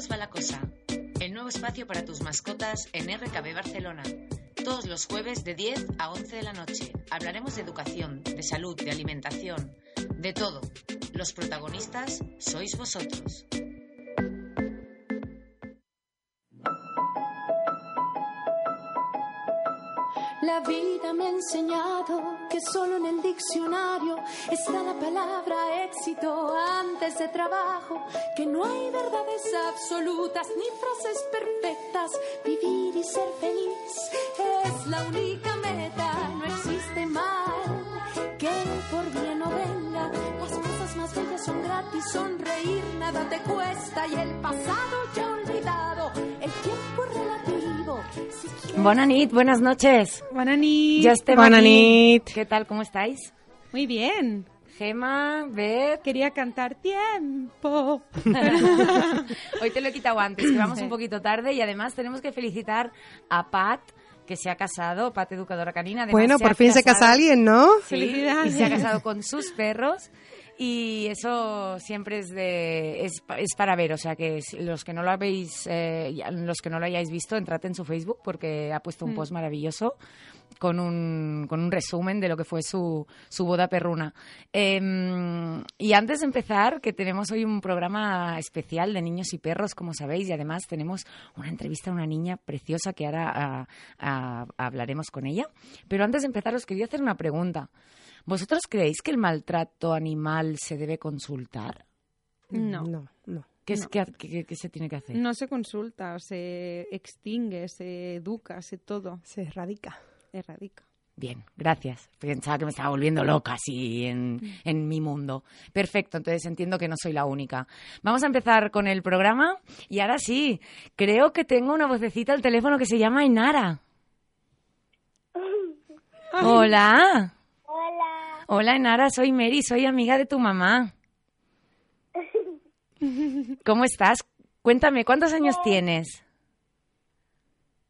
perros va la cosa. El nuevo espacio para tus mascotas en RKB Barcelona. Todos los jueves de 10 a 11 de la noche. Hablaremos de educación, de salud, de alimentación, de todo. Los protagonistas sois vosotros. La vida me ha enseñado que solo en el diccionario está la palabra éxito antes de trabajo, que no hay verdades absolutas ni frases perfectas. Vivir y ser feliz es la única meta, no existe mal que por bien no venga. Las cosas más bellas son gratis, sonreír nada te cuesta y el pasado ya olvidado, Buenas nit, buenas noches. Buenas nit. Ya estem Bona aquí. nit. ¿Qué tal? ¿Cómo estáis? Muy bien. Gema, Beth. Quería cantar tiempo. Hoy te lo he quitado antes, que vamos un poquito tarde y además tenemos que felicitar a Pat, que se ha casado, Pat educadora canina. Además, Bueno, se por fin se casado- casa alguien, ¿no? Sí, y Felicidades. se ha casado con sus perros. Y eso siempre es de es, es para ver, o sea que los que no lo habéis eh, los que no lo hayáis visto, entrad en su Facebook porque ha puesto un post maravilloso con un, con un resumen de lo que fue su, su boda perruna. Em, y antes de empezar, que tenemos hoy un programa especial de niños y perros, como sabéis, y además tenemos una entrevista a una niña preciosa que ahora ah, ah, hablaremos con ella. Pero antes de empezar, os quería hacer una pregunta. ¿Vosotros creéis que el maltrato animal se debe consultar? No. No, no. ¿Qué, es- No. qué- qué- qué se tiene que hacer? No se consulta, se extingue, se educa, se todo. Se erradica. Erradica. Bien, gracias. Pensaba que me estaba volviendo loca así en, en mi mundo. Perfecto, entonces entiendo que no soy la única. Vamos a empezar con el programa y ahora sí, creo que tengo una vocecita al teléfono que se llama Inara. Hola. Hola, Inara, soy Mary, soy amiga de tu mamá. ¿Cómo estás? Cuéntame, ¿cuántos años tienes?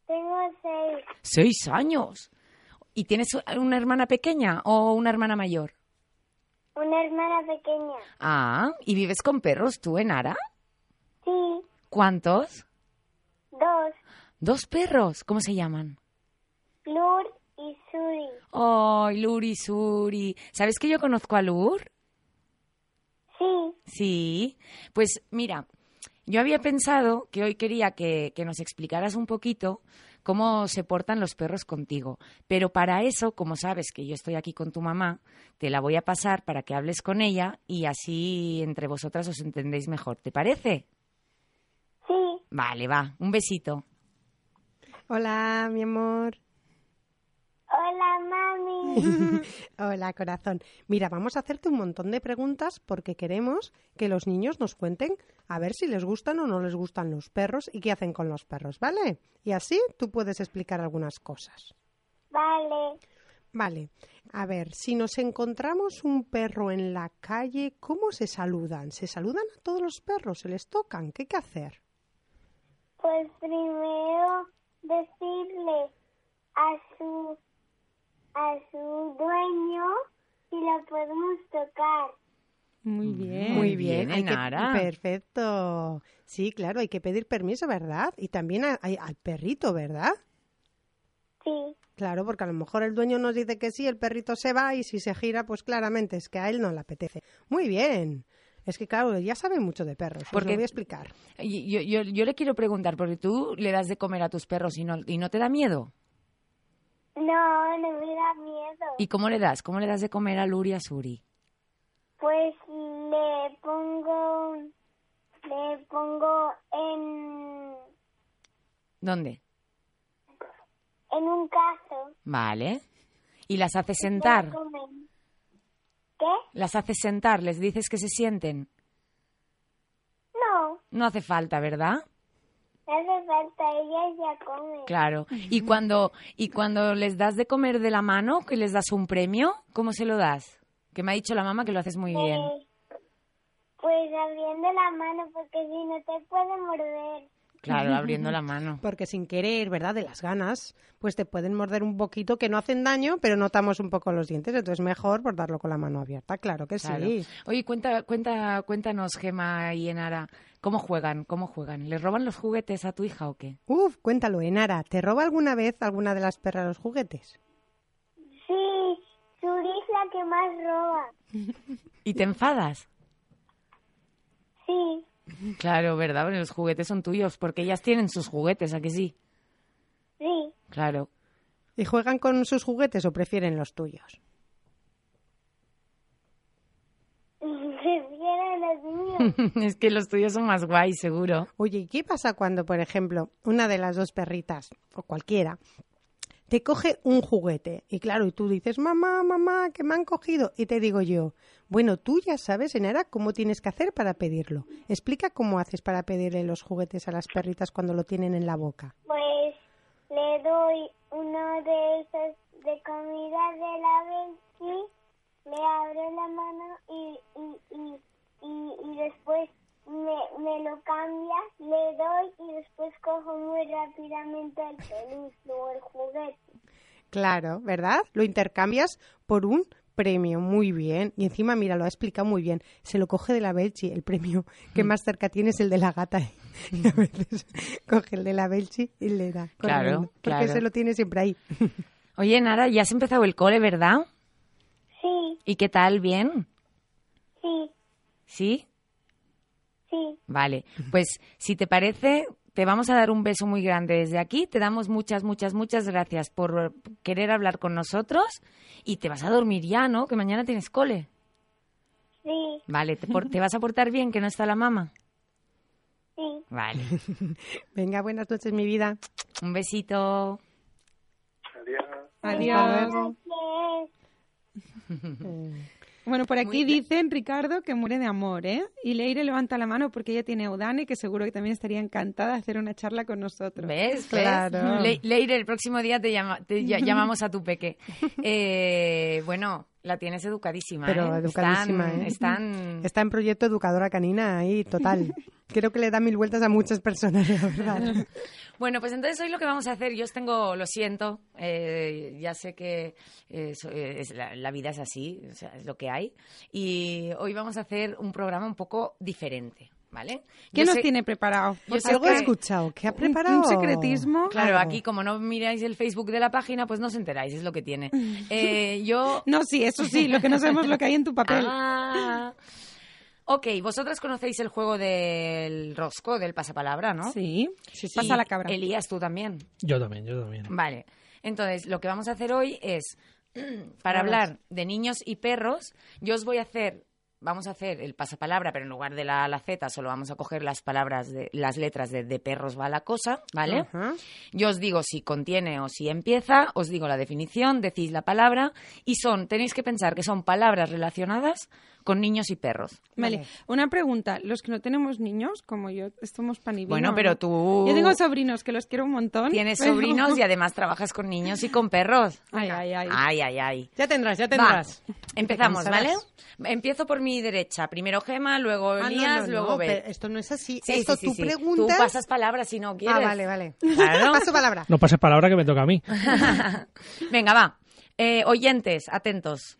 tengo seis, Seis años. ¿Y tienes una hermana pequeña o una hermana mayor? una hermana pequeña. Ah, ¿y vives con perros tú, Enara? Sí, ¿Cuántos? dos, Dos perros. ¿Cómo se llaman? Lur y Suri. ¡Ay, Luri Suri! ¿Sabes que yo conozco a Lur? Sí, Sí. Pues mira, yo había pensado que hoy quería que, que nos explicaras un poquito cómo se portan los perros contigo. Pero para eso, como sabes que yo estoy aquí con tu mamá, te la voy a pasar para que hables con ella y así entre vosotras os entendéis mejor. ¿Te parece? sí, Vale, va. Un besito. Hola, mi amor. Hola mami. Hola, corazón. Mira, vamos a hacerte un montón de preguntas porque queremos que los niños nos cuenten a ver si les gustan o no les gustan los perros y qué hacen con los perros, ¿vale? Y así tú puedes explicar algunas cosas. Vale, Vale. A ver, si nos encontramos un perro en la calle, ¿cómo se saludan? ¿Se saludan a todos los perros? ¿Se les tocan? ¿Qué hay que hacer? pues primero decirle a su a su dueño si lo podemos tocar. Muy bien. Muy bien, hay que- Enara. perfecto. Sí, claro, hay que pedir permiso, ¿verdad? Y también a- a- al perrito, ¿verdad? Sí, Claro, porque a lo mejor el dueño nos dice que sí, el perrito se va y si se gira, pues claramente es que a él no le apetece. Muy bien. Es que claro, ya sabe mucho de perros. Os Porque- lo voy a explicar. Y- Yo, yo, yo le quiero preguntar, porque tú le das de comer a tus perros y no, y no te da miedo. No, no me da miedo. ¿Y cómo le das? ¿Cómo le das de comer a Luri a Suri? Pues le pongo le pongo en ¿Dónde? en un caso. Vale. ¿Y las haces sentar? ¿Qué? Las haces sentar, les dices que se sienten. No, No hace falta, ¿verdad? Hace falta, ellas ya comen. Claro. Y cuando, y cuando les das de comer de la mano, que les das un premio, ¿cómo se lo das? Que me ha dicho la mamá que lo haces muy bien. Eh, pues abriendo la mano porque si no te puede morder. Claro, abriendo la mano. Porque sin querer, ¿verdad? De las ganas, pues te pueden morder un poquito que no hacen daño, pero notamos un poco los dientes. Entonces mejor por darlo con la mano abierta. Claro que Claro. sí. Oye, cuenta, cuenta, cuéntanos, Gema y Enara, ¿cómo juegan? ¿Cómo juegan? ¿Les roban los juguetes a tu hija o qué? Uf, cuéntalo, Enara. ¿Te roba alguna vez alguna de las perras los juguetes? Sí, Suri es la que más roba. ¿Y te enfadas? Sí, Claro, ¿verdad? Porque los juguetes son tuyos, porque ellas tienen sus juguetes, ¿a que sí? sí. Claro. ¿Y juegan con sus juguetes o prefieren los tuyos? Prefieren los míos. es que los tuyos son más guays, seguro. Oye, ¿y qué pasa cuando, por ejemplo, una de las dos perritas, o cualquiera, te coge un juguete? Y claro, y tú dices, mamá, mamá, que me han cogido. Y te digo yo, bueno, tú ya sabes, Enara, cómo tienes que hacer para pedirlo. Explica cómo haces para pedirle los juguetes a las perritas cuando lo tienen en la boca. Pues le doy uno de esos de comida de la Belki, le abro la mano y, y, y, y, y después me, me lo cambia, le doy y después cojo muy rápidamente el peluche o el juguete. Claro, ¿verdad? Lo intercambias por un premio, muy bien. Y encima, mira, lo ha explicado muy bien. Se lo coge de la Belchi, el premio que más cerca tiene es el de la gata. Y a veces coge el de la Belchi y le da. Claro, corriendo, Porque claro. se lo tiene siempre ahí. Oye, Nara, ya has empezado el cole, ¿verdad? Sí, ¿Y qué tal? ¿Bien? sí, ¿Sí? Sí. Vale. Pues si te parece, te vamos a dar un beso muy grande desde aquí. Te damos muchas, muchas, muchas gracias por querer hablar con nosotros. Y te vas a dormir ya, ¿no? Que mañana tienes cole. Sí, Vale, ¿te, por- te vas a portar bien que no está la mamá? sí. Vale. Venga, buenas noches, mi vida. Un besito. Adiós. Yes. Bueno, por aquí dicen, Ricardo, que muere de amor, ¿eh? Y Leire levanta la mano porque ella tiene a Udane, que seguro que también estaría encantada de hacer una charla con nosotros. ¿Ves? Claro. ¿Ves? Le- Leire, el próximo día te, llama- te ll- llamamos a tu peque. Eh, bueno, la tienes educadísima. Pero ¿eh? educadísima, Están, ¿eh? están- Está en proyecto educadora canina ahí, total. Creo que le da mil vueltas a muchas personas, la verdad. Bueno, pues entonces hoy lo que vamos a hacer, yo os tengo, lo siento, eh, ya sé que eh, eh, es la, la vida es así, o sea, es lo que hay, y hoy vamos a hacer un programa un poco diferente, ¿vale? ¿Qué Yo nos sé- tiene preparado? sé Algo he escuchado. ¿Qué ha Un- preparado? Un secretismo. Claro, Claro. aquí como no miráis el Facebook de la página, pues no os enteráis, es lo que tiene. Eh, yo No, sí, eso sí, lo que no sabemos es lo que hay en tu papel. Ah. Ok, vosotras conocéis el juego del rosco, del pasapalabra, ¿no? Sí, Y, pasa la cabra. Elías, tú también. Yo también, yo también. Vale. Entonces, lo que vamos a hacer hoy es, para hablar de niños y perros, yo os voy a hacer, vamos a hacer el pasapalabra, pero en lugar de la A a la Z, solo vamos a coger las palabras, de, las letras de, de perros va la cosa, ¿vale? Ajá. Yo os digo si contiene o si empieza, os digo la definición, decís la palabra y son, tenéis que pensar que son palabras relacionadas con niños y perros. Vale. Vale. una pregunta. Los que no tenemos niños, como yo, somos pan y vino, Bueno, pero ¿no? tú Yo tengo sobrinos que los quiero un montón. tienes pero- sobrinos y además trabajas con niños y con perros. Ay, ay, ay. Ay, ay, ay. Ya tendrás, ya Va, tendrás. empezamos, Te ¿vale? Empiezo por mi derecha. Primero Gema, luego Ah, no, Elías, no, luego no, esto no es así. Sí, esto sí, sí, tú sí. preguntas. Tú pasas palabras si no quieres. Ah, vale, vale. Claro. Paso palabra. No pases palabra que me toca a mí. Venga, va. Eh, oyentes, atentos.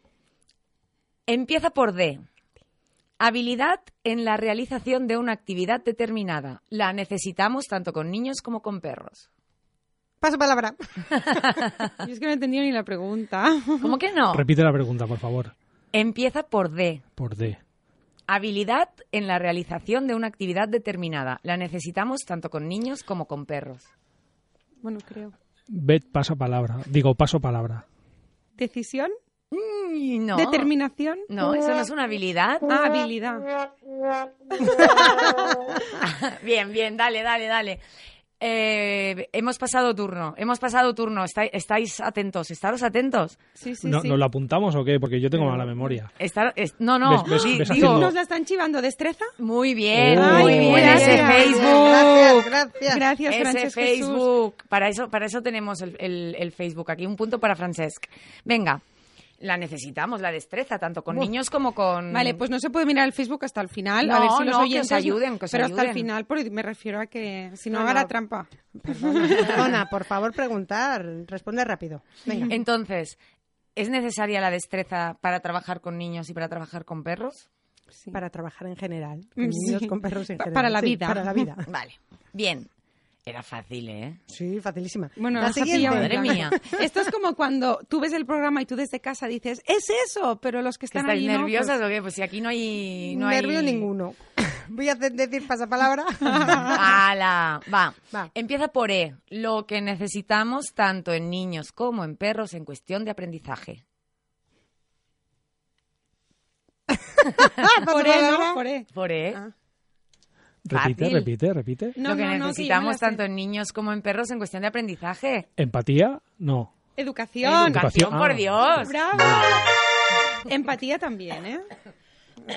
Empieza por D. Habilidad en la realización de una actividad determinada. La necesitamos tanto con niños como con perros. Paso palabra. Yo es que no he entendido ni la pregunta. ¿Cómo que no? Repite la pregunta, por favor. Empieza por D. Por D. Habilidad en la realización de una actividad determinada. La necesitamos tanto con niños como con perros. Bueno, creo. Bet pasa palabra. Digo, paso palabra. ¿Decisión? Mm, no. ¿Determinación? No, eso no es una habilidad. Ah, habilidad. bien, bien, dale, dale, dale. Eh, hemos pasado turno, hemos pasado turno. Estáis, estáis atentos, estaros atentos. Sí, sí, ¿No, sí. ¿Nos la apuntamos o qué? Porque yo tengo mala memoria. Estar, es- no, no, ¿Ves- ves- di- ves digo, haciendo- ¿Nos la están chivando? ¿Destreza? muy bien, Oh. muy bien, gracias. ese Facebook. gracias. Gracias, Ese Francesc Jesús. Facebook. Para eso, para eso tenemos el, el- el Facebook aquí. Un punto para Francesc. Venga. La necesitamos, la destreza, tanto con niños como con... Vale, pues no se puede mirar el Facebook hasta el final. No, a ver si los no, que oyentes os ayuden, que os pero hasta el ayuden. final, porque me refiero a que si no, No, haga no. la trampa. Perdona, perdona, por favor, preguntar. Responde rápido. Venga. Entonces, ¿es necesaria la destreza para trabajar con niños y para trabajar con perros? Sí. Para trabajar en general. Mm, Con niños, sí. con perros en general. para la Sí, vida. Para la vida. Vale, bien. Era fácil, ¿eh? Sí, facilísima. Bueno, la siguiente. pillado Madre mía. Esto es como cuando tú ves el programa y tú desde casa dices, es eso, pero los que ¿Que están ¿Estáis allí no, nerviosas pues- o qué? Pues si aquí no hay... No Nervio hay... ninguno. Voy a decir pasapalabra. ¡Hala! Va. Va. Empieza por E. Lo que necesitamos tanto en niños como en perros en cuestión de aprendizaje. por E, ¿no? Por E. Por E. Ah. Repite, Fácil. repite, repite. No, lo que no, no, que yo me necesitamos tanto en niños como en perros en cuestión de aprendizaje. ¿Empatía? No. Educación. Educación, Ah. por Dios. ¡Bravo! Empatía también, ¿eh?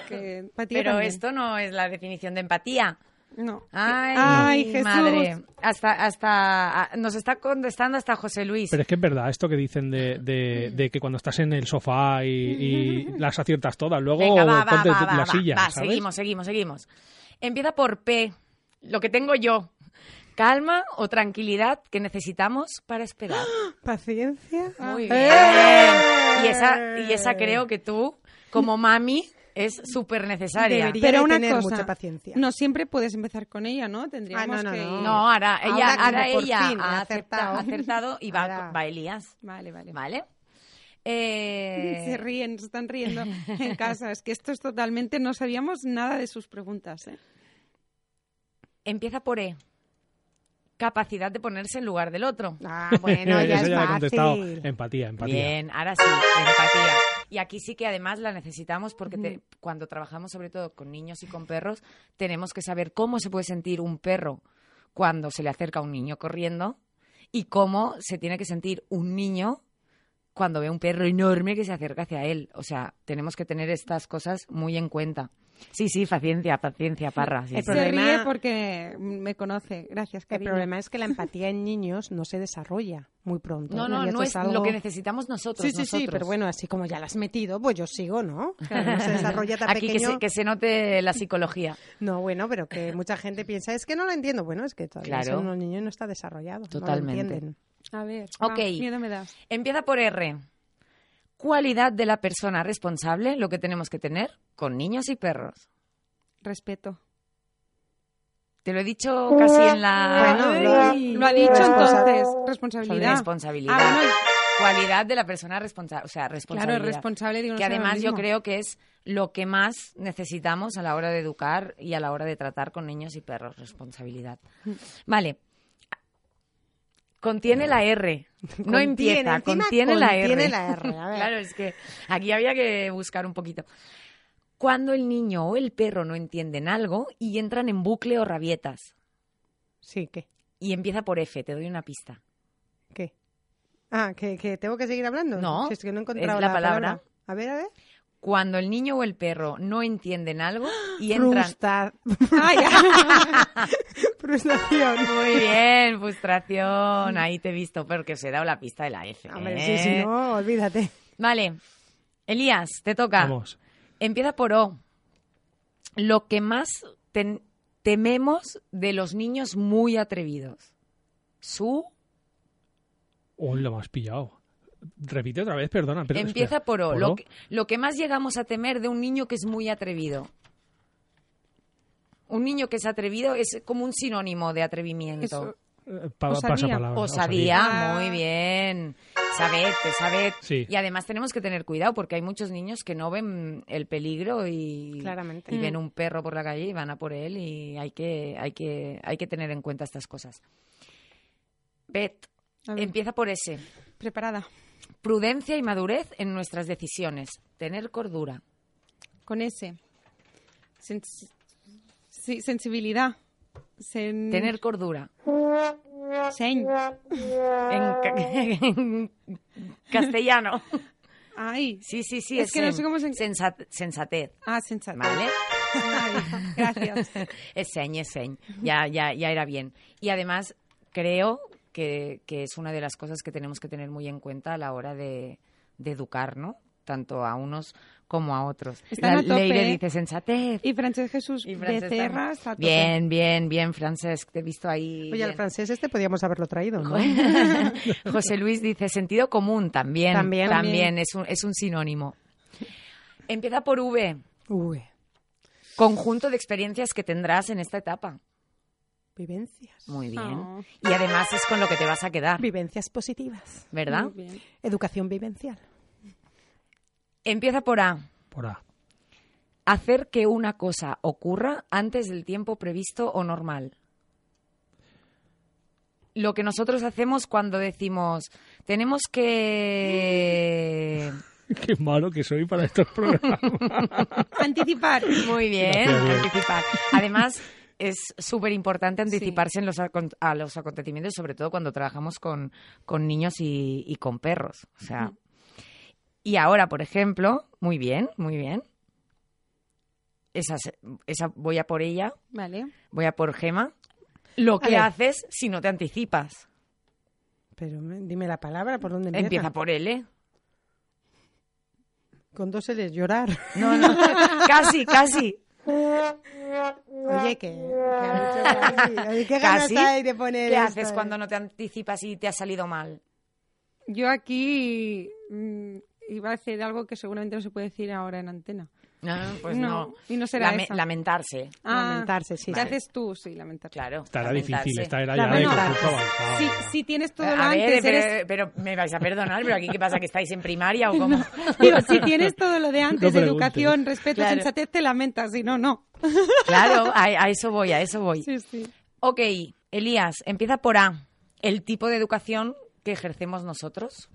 Empatía Pero también. esto no es la definición de empatía. No. Ay, Ay, Jesús. madre. Hasta, hasta, a- nos está contestando hasta José Luis. Pero es que es verdad esto que dicen de, de, de que cuando estás en el sofá y, y las aciertas todas, luego Venga, va, va, ponte va, va, la va. silla, Va, ¿sabes? seguimos, seguimos, seguimos. Empieza por P, lo que tengo yo. Calma o tranquilidad que necesitamos para esperar. Paciencia. Muy ¡Eh! bien. Y esa, y esa creo que tú, como mami, es súper necesaria. Debería Pero de una tener cosa, mucha paciencia. no siempre puedes empezar con ella, ¿no? Tendríamos Ah, no, no, que... no. No, ahora ella, Ahora ahora, ella ha acertado. acertado, acertado y va, va Elías. Vale, vale. ¿Vale? Eh, Se ríen, se están riendo en casa. Es que esto es totalmente... No sabíamos nada de sus preguntas, ¿eh? Empieza por E. Capacidad de ponerse en lugar del otro. Ah, bueno, ya Eso es ya he contestado. fácil. Empatía, empatía. Bien, ahora sí, empatía. Y aquí sí que además la necesitamos porque te- cuando trabajamos sobre todo con niños y con perros, tenemos que saber cómo se puede sentir un perro cuando se le acerca un niño corriendo y cómo se tiene que sentir un niño cuando ve un perro enorme que se acerca hacia él. O sea, tenemos que tener estas cosas muy en cuenta. Sí, sí, paciencia, paciencia, parra. sí, El sí. Se problema- ríe porque me conoce. Gracias, El cariño. problema es que la empatía en niños no se desarrolla muy pronto. No, Y no, no es algo- lo que necesitamos nosotros. Sí, sí, sí, nosotros. pero bueno, así como ya la has metido, pues yo sigo, ¿no? Claro, no se desarrolla tan Aquí que se, que se note la psicología. No, bueno, pero que mucha gente piensa, es que no lo entiendo. Bueno, es que todavía Claro. son unos niños y no está desarrollado. Totalmente. No lo entienden. A ver, Ok. va, miedo me das. Empieza por R. Cualidad de la persona responsable, lo que tenemos que tener con niños y perros. Respeto. Te lo he dicho casi en la Bueno, lo ha- Lo ha dicho Responsa- entonces. Responsabilidad. responsabilidad. Ah, bueno, Cualidad de la persona responsable, o sea, claro, responsabilidad. responsable digo, no que además yo creo que es lo que más necesitamos a la hora de educar y a la hora de tratar con niños y perros, responsabilidad. Vale. Contiene la R. No Contiene, empieza, contiene la R. contiene la R, a ver. claro, es que aquí había que buscar un poquito. Cuando el niño o el perro no entienden algo y entran en bucle o rabietas. Sí, ¿qué? Y empieza por F, te doy una pista. ¿Qué? Ah, ¿que, que tengo que seguir hablando? No, Si es que no he encontrado la palabra. A ver, a ver. Cuando el niño o el perro no entienden algo y entran... Frustra... Ya. Frustración. Muy bien, frustración. Ahí te he visto, porque os he dado la pista de la F. Hombre, ¿eh? sí, sí, no, olvídate. Vale. Elías, te toca. Vamos. Empieza por O. Lo que más tememos de los niños muy atrevidos. Su Uy, lo más pillado. Repite otra vez, perdona. Pero, empieza espera. por O. ¿Por Lo O? que, lo que más llegamos a temer de un niño que es muy atrevido. Un niño que es atrevido es como un sinónimo de atrevimiento. Eso- Eh, pa- Osadía. pasa palabra. Osadía, Ah. muy bien. Sabed, sabed. Sí. Y además tenemos que tener cuidado porque hay muchos niños que no ven el peligro y, Claramente. y Mm. ven un perro por la calle y van a por él y hay que, hay que, hay que tener en cuenta estas cosas. Bet, empieza por ese. preparada. Prudencia y madurez en nuestras decisiones. Tener cordura. Con ese. Sens- sí, sensibilidad. Sen- Tener cordura. Sen. En, ca- en castellano. Ay. Sí, sí, sí. Es que no sé cómo se- sensat- sensatez. Ah, sensato. ¿Vale? Ay, gracias. Es señ, es señ. Ya, ya, ya era bien. Y además, creo que, que es una de las cosas que tenemos que tener muy en cuenta a la hora de, de educar, ¿no? Tanto a unos como a otros. Están La a tope, Leire dice sensatez. Y Francesc Jesús Y Francesc Becerra también. está a tope. Bien, bien, bien, Francesc, te he visto ahí. Oye, el bien. francés este podíamos haberlo traído, ¿no? José Luis dice sentido común también. También. También, es, un, es un sinónimo. Empieza por V. Uy, Conjunto de experiencias que tendrás en esta etapa. vivencias. Muy bien. Oh. Y además es con lo que te vas a quedar, Vivencias positivas. ¿verdad? Muy bien. Educación vivencial. Empieza por A. Por A. Hacer que una cosa ocurra antes del tiempo previsto o normal. Lo que nosotros hacemos cuando decimos, tenemos que... Qué malo que soy para estos programas. Anticipar. Muy bien, anticipar. Además, es súper importante anticiparse en los, a los acontecimientos, sobre todo cuando trabajamos con, con niños y, y con perros. O sea, y ahora, por ejemplo, muy bien, muy bien. Esa, se- esa voy a por ella, Vale. voy a por Gema. Lo que haces si no te anticipas. Pero me- dime la palabra, ¿por dónde empieza? Empieza por L. Con dos L's, llorar. No, no, casi, casi. Oye, que. Oye, ¿Qué ganas Casi. hay de poner ¿Qué esto, haces eh? cuando no te anticipas y te ha salido mal? Yo aquí mm, iba a decir algo que seguramente no se puede decir ahora en antena. No, pues No, no. y no será Lame- esa. lamentarse. Lamentarse, sí. ¿Qué haces tú? Sí, lamentarse. Claro. Esta era lamentarse. difícil, esta era ya concurso avanzado. Si, si tienes todo A lo ver, antes, pero, eres... pero me vais a perdonar, pero aquí qué pasa, que estáis en primaria o cómo. Digo, si tienes todo lo de antes, No educación, respeto, Claro. sensatez, te lamentas. Si no, no. Claro, a, a eso voy, a eso voy. Sí, sí. Ok, Elías, empieza por A. El tipo de educación que ejercemos nosotros.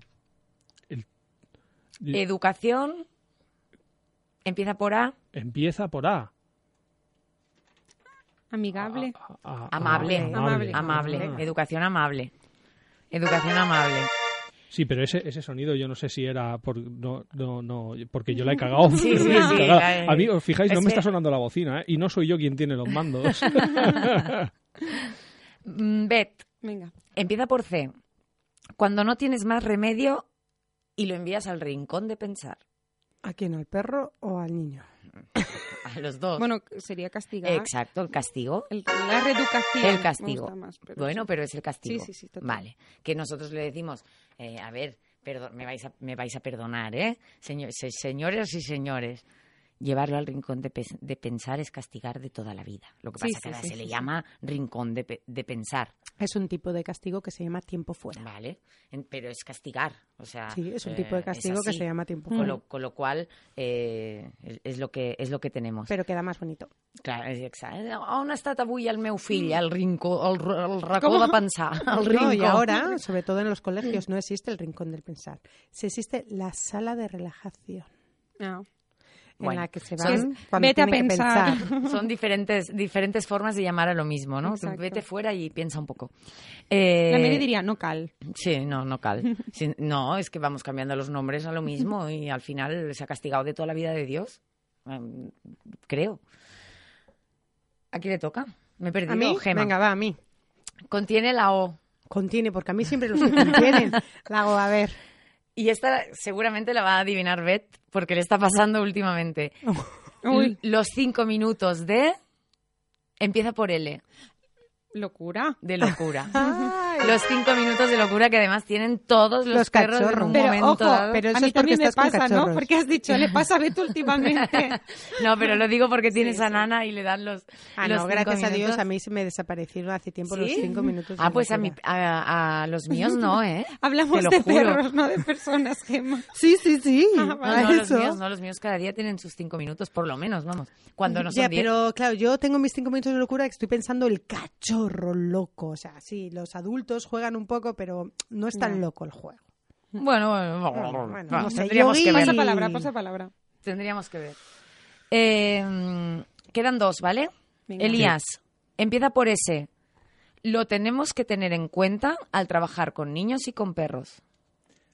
Educación. Empieza por A. Empieza por A. Amigable. A- a- Amable. Amable. Amable. Ah. Educación amable. Educación amable. Sí, pero ese, ese sonido yo no sé si era por, no, no, no, porque yo la he cagado. Sí, sí, sí, cagado. A mí, os fijáis, no me que- está sonando la bocina, ¿eh? Y no soy yo quien tiene los mandos. Mm, Bet, Venga. empieza por C. Cuando no tienes más remedio y lo envías al rincón de pensar. ¿A quién? ¿Al perro o al niño? A los dos. Bueno, sería castigar. Exacto, el castigo. El- la reeducación. El castigo. gusta más, pero bueno, sí. pero es el castigo. Sí, sí, sí, total. Vale. Que nosotros le decimos, eh, a ver, perdo- me, vais a, me vais a perdonar, ¿eh? Señor- se- señores y señores. Llevarlo al rincón de, pes- de pensar es castigar de toda la vida. Lo que Sí, pasa sí, que ahora sí, se sí, le sí. llama rincón de, pe- de pensar, Es un tipo de castigo que se llama tiempo fuera. ¿vale? En- pero es castigar, o sea... Sí, es un eh, tipo de castigo que se llama tiempo Con fuera. lo, con lo cual, eh, es, es lo que, és lo que tenemos. Pero queda más bonito. Clar, exacte. On ha estat avui el meu fill? Al rincó, al, al racó de pensar. Al rincó. No, y ahora, sobre todo en los colegios, no existe el rincón del pensar. Se existe la sala de relajación, En Bueno, la que se van cuando vete a pensar. pensar. Son diferentes, diferentes formas de llamar a lo mismo, ¿no? Exacto. Vete fuera y piensa un poco. Eh, La Mary diría, no cal. Sí, no, no cal. Sí, no, es que vamos cambiando los nombres a lo mismo y al final se ha castigado de toda la vida de Dios. Em, creo. ¿A quién le toca? Me he perdido, ¿A mí? Gema. Venga, va, a mí. Contiene la O. Contiene, porque a mí siempre los que contienen. La hago, a ver. Y esta seguramente la va a adivinar Beth, porque le está pasando últimamente. Uy, Los cinco minutos de... Empieza por L, locura. de locura. Los cinco minutos de locura que además tienen todos los, Los perros en cachorros. un Pero momento ojo, dado. pero a eso mí es también me pasa, ¿no? Porque has dicho, le pasa a Beto últimamente. No, pero lo digo porque tienes Sí, a. Nana y le dan los, Ah, los no, cinco gracias a Dios, minutos. a mí se me desaparecieron hace tiempo los ¿Sí? cinco minutos. de Ah, pues a, mi, a, a los míos no, ¿eh? Hablamos Te lo de juro. perros, no de personas, Gemma. Sí, sí, sí. Ah, vale. a No, los míos no, los míos cada día tienen sus cinco minutos, por lo menos, vamos. Cuando no son Ya, diez. pero claro, yo tengo mis cinco minutos de locura que estoy pensando el cachorro loco. O sea, sí, los adultos juegan un poco, pero no es tan loco el juego. Bueno, bueno, Bueno, bueno, va, no sé, tendríamos que ver. Pasa palabra, pasa palabra. Tendríamos que ver. Eh, quedan dos, ¿vale? Venga. Elías, empieza por ese. Lo tenemos que tener en cuenta al trabajar con niños y con perros.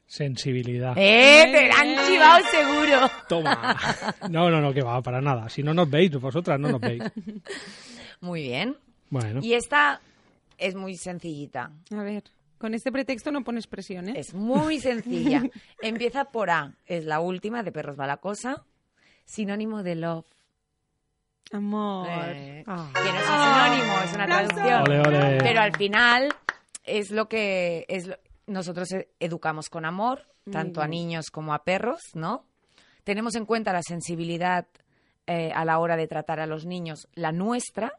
Sensibilidad. ¡Eh! ¡Te la han chivado seguro! Toma. No, no, no, que va, para nada. Si no nos veis, vosotras no nos veis. Muy bien. Bueno, Y esta es muy sencillita. A ver. Con este pretexto no pones presión, ¿eh? Es muy sencilla. Empieza por A. Es la última de Perros va la cosa. Sinónimo de love. Amor. Eh, Ah. que no es un sinónimo, es una traducción. Ole, ole. Pero al final es lo que es lo- nosotros e- educamos con amor, tanto a niños como a perros, ¿no? Tenemos en cuenta la sensibilidad eh, a la hora de tratar a los niños, la nuestra,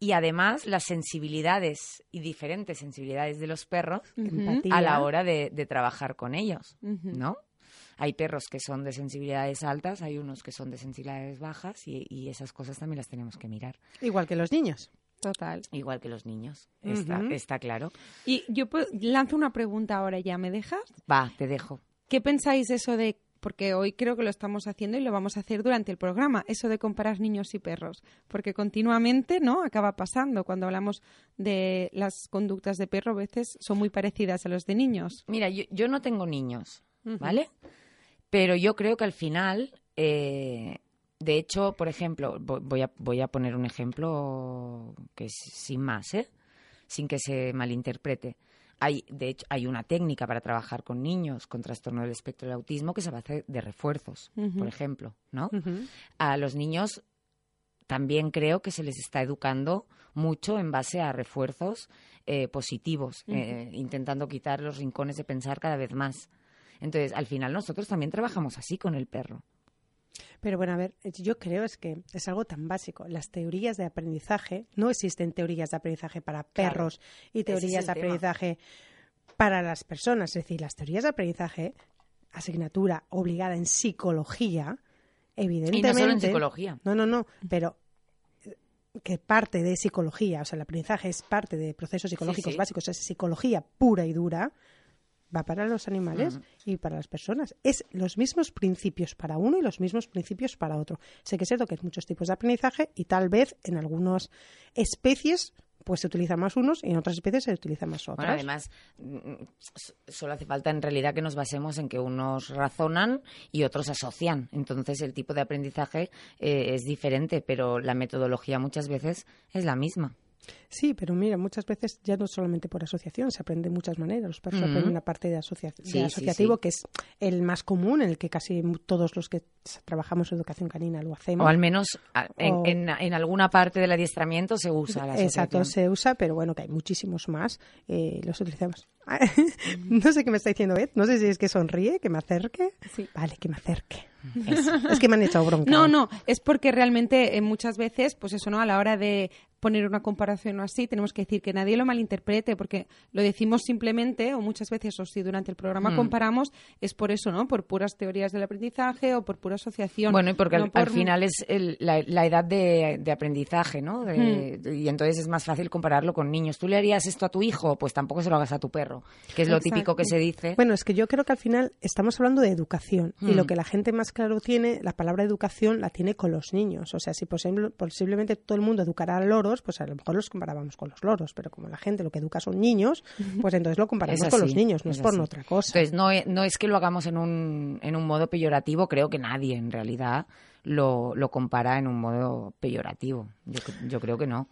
y además las sensibilidades y diferentes sensibilidades de los perros Empatía. a la hora de, de trabajar con ellos. ¿no? Hay perros que son de sensibilidades altas, hay unos que son de sensibilidades bajas y, y esas cosas también las tenemos que mirar, Igual que los niños. Total. igual que los niños, está, está claro. Y yo lanzo una pregunta ahora ya, ¿me dejas? Va, te dejo. ¿Qué pensáis eso de, porque hoy creo que lo estamos haciendo y lo vamos a hacer durante el programa, eso de comparar niños y perros? Porque continuamente, ¿no? Acaba pasando cuando hablamos de las conductas de perro, a veces son muy parecidas a los de niños. Mira, yo, yo no tengo niños. ¿vale? Pero yo creo que al final, eh, de hecho, por ejemplo, vo- voy a, voy a poner un ejemplo que es sin más, ¿eh? Sin que se malinterprete. Hay, de hecho, hay una técnica para trabajar con niños con trastorno del espectro del autismo que se basa de refuerzos, por ejemplo, ¿no? A los niños también creo que se les está educando mucho en base a refuerzos eh, positivos, eh, intentando quitar los rincones de pensar cada vez más. Entonces, al final nosotros también trabajamos así con el perro. Pero bueno, a ver, yo creo es que es algo tan básico. Las teorías de aprendizaje, no existen teorías de aprendizaje para Claro. perros y teorías de tema. aprendizaje para las personas. Es decir, las teorías de aprendizaje, asignatura obligada en psicología, Y evidentemente. no solo en psicología. No, no, no, pero eh, que parte de psicología, o sea, el aprendizaje es parte de procesos psicológicos sí. básicos, es psicología pura y dura, va para los animales y para las personas. Es los mismos principios para uno y los mismos principios para otro. Sé que es cierto que hay muchos tipos de aprendizaje y tal vez en algunas especies pues se utilizan más unos y en otras especies se utilizan más otras. Bueno, además, mm, s- solo hace falta en realidad que nos basemos en que unos razonan y otros asocian. Entonces, el tipo de aprendizaje eh, es diferente, pero la metodología muchas veces es la misma. Sí, pero mira, muchas veces ya no solamente por asociación, se aprende de muchas maneras. Los perros Ujú. aprenden la parte de, asocia- de Sí, sí, asociativo, sí. que es el más común, en el que casi todos los que trabajamos en educación canina lo hacemos. O al menos a- en, O- en- en alguna parte del adiestramiento se usa la Exacto, se usa, pero bueno, que hay muchísimos más, eh, los utilizamos. no sé qué me está diciendo Ed, no sé si es que sonríe, que me acerque. Sí. Vale, que me acerque. Es que me han echado bronca. No, no, es porque realmente eh, muchas veces, pues eso, ¿no? A la hora de poner una comparación o así, tenemos que decir que nadie lo malinterprete, porque lo decimos simplemente, o muchas veces, o si durante el programa Mm. comparamos, es por eso, ¿no? Por puras teorías del aprendizaje o por pura asociación. Bueno, y porque al, por- al final es el- la, la edad de, de aprendizaje, ¿no? De- Y entonces es más fácil compararlo con niños. ¿Tú le harías esto a tu hijo? Pues tampoco se lo hagas a tu perro, que es lo Exacto. típico que se dice. Bueno, es que yo creo que al final estamos hablando de educación y Mm. lo que la gente más claro tiene, la palabra educación la tiene con los niños. O sea, si posible- posiblemente todo el mundo educará a loros, pues a lo mejor los comparábamos con los loros, pero como la gente lo que educa son niños, pues entonces lo comparamos con los niños, no es, es por otra cosa. Entonces, no, no es que lo hagamos en un, en un modo peyorativo, creo que nadie en realidad lo, lo compara en un modo peyorativo. Yo, yo creo que no.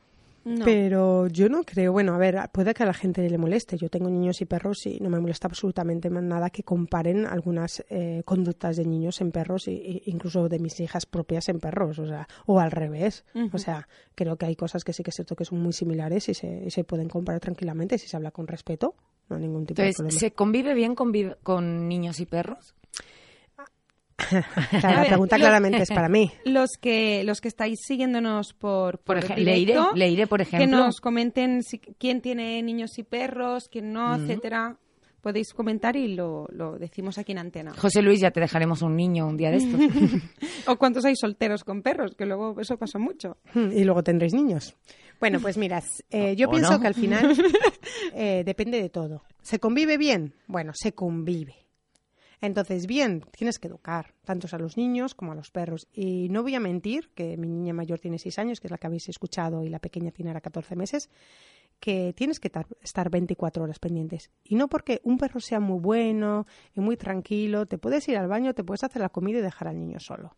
No. Pero yo no creo, bueno, a ver, puede que a la gente le moleste. Yo tengo niños y perros y no me molesta absolutamente nada que comparen algunas eh, conductas de niños en perros e incluso de mis hijas propias en perros, o sea, o al revés. O sea, creo que hay cosas que sí que es cierto que son muy similares y se, y se pueden comparar tranquilamente si se habla con respeto, no hay ningún tipo de Entonces, problema. ¿se convive bien con niños y perros? La ver, pregunta claramente es para mí. Los que, los que estáis siguiéndonos por, Por por ej- directo, Leire, Leire, por que ejemplo. nos comenten si- quién tiene niños y perros, quién no, etcétera. Podéis comentar y lo, lo decimos aquí en antena. José Luis, ya te dejaremos un niño un día de estos. O cuántos hay solteros con perros, que luego eso pasa mucho. Hmm, Y luego tendréis niños. Bueno, pues mira, eh, yo ¿O pienso no? que al final eh, depende de todo. ¿Se convive bien? Bueno, se convive. Entonces, bien, tienes que educar, tanto a los niños como a los perros. Y no voy a mentir, que mi niña mayor tiene 6 años, que es la que habéis escuchado, y la pequeña tiene ahora 14 meses, que tienes que tar- estar 24 horas pendientes. Y no porque un perro sea muy bueno y muy tranquilo, te puedes ir al baño, te puedes hacer la comida y dejar al niño solo.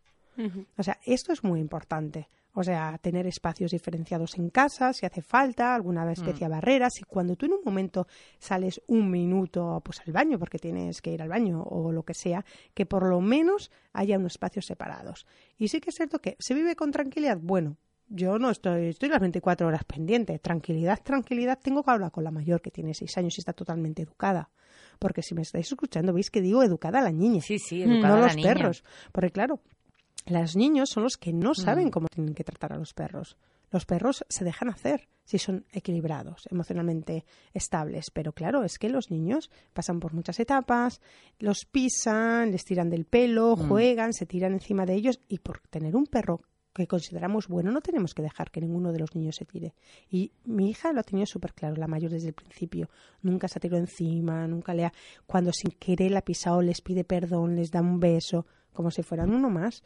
O sea, esto es muy importante. O sea, tener espacios diferenciados en casa, si hace falta, alguna especie de barreras. Y cuando tú en un momento sales un minuto pues al baño, porque tienes que ir al baño o lo que sea, que por lo menos haya unos espacios separados. Y sí que es cierto que se vive con tranquilidad. Bueno, yo no estoy, estoy las 24 horas pendiente. Tranquilidad, tranquilidad. Tengo que hablar con la mayor que tiene 6 años y está totalmente educada. Porque si me estáis escuchando, veis que digo educada a la niña. Sí, sí, educada no a la los niña. perros. Porque claro, los niños son los que no saben Mm. cómo tienen que tratar a los perros. Los perros se dejan hacer si son equilibrados, emocionalmente estables. Pero claro, es que los niños pasan por muchas etapas, los pisan, les tiran del pelo, Mm. juegan, se tiran encima de ellos y por tener un perro que consideramos bueno, no tenemos que dejar que ninguno de los niños se tire. Y mi hija lo ha tenido súper claro, la mayor desde el principio. Nunca se ha tirado encima, nunca le ha... Cuando sin querer la ha pisado, les pide perdón, les da un beso, como si fueran uno más.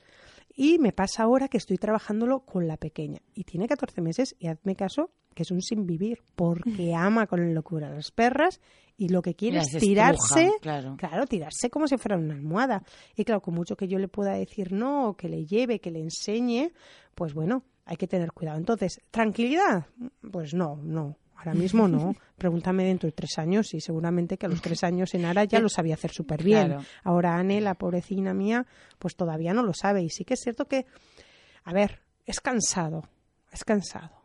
Y me pasa ahora que estoy trabajándolo con la pequeña. Y tiene 14 meses y hazme caso que es un sin vivir, porque ama con locura a las perras y lo que quiere Las es estruja, tirarse claro. Claro, tirarse como si fuera una almohada. Y claro, con mucho que yo le pueda decir no, o que le lleve, que le enseñe, pues bueno, hay que tener cuidado. Entonces, ¿tranquilidad? Pues no, no. Ahora mismo no. Pregúntame dentro de tres años y seguramente que a los tres años en Ara ya lo sabía hacer súper bien. Claro. Ahora Anne, la pobrecina mía, pues todavía no lo sabe. Y sí que es cierto que, a ver, es cansado, es cansado.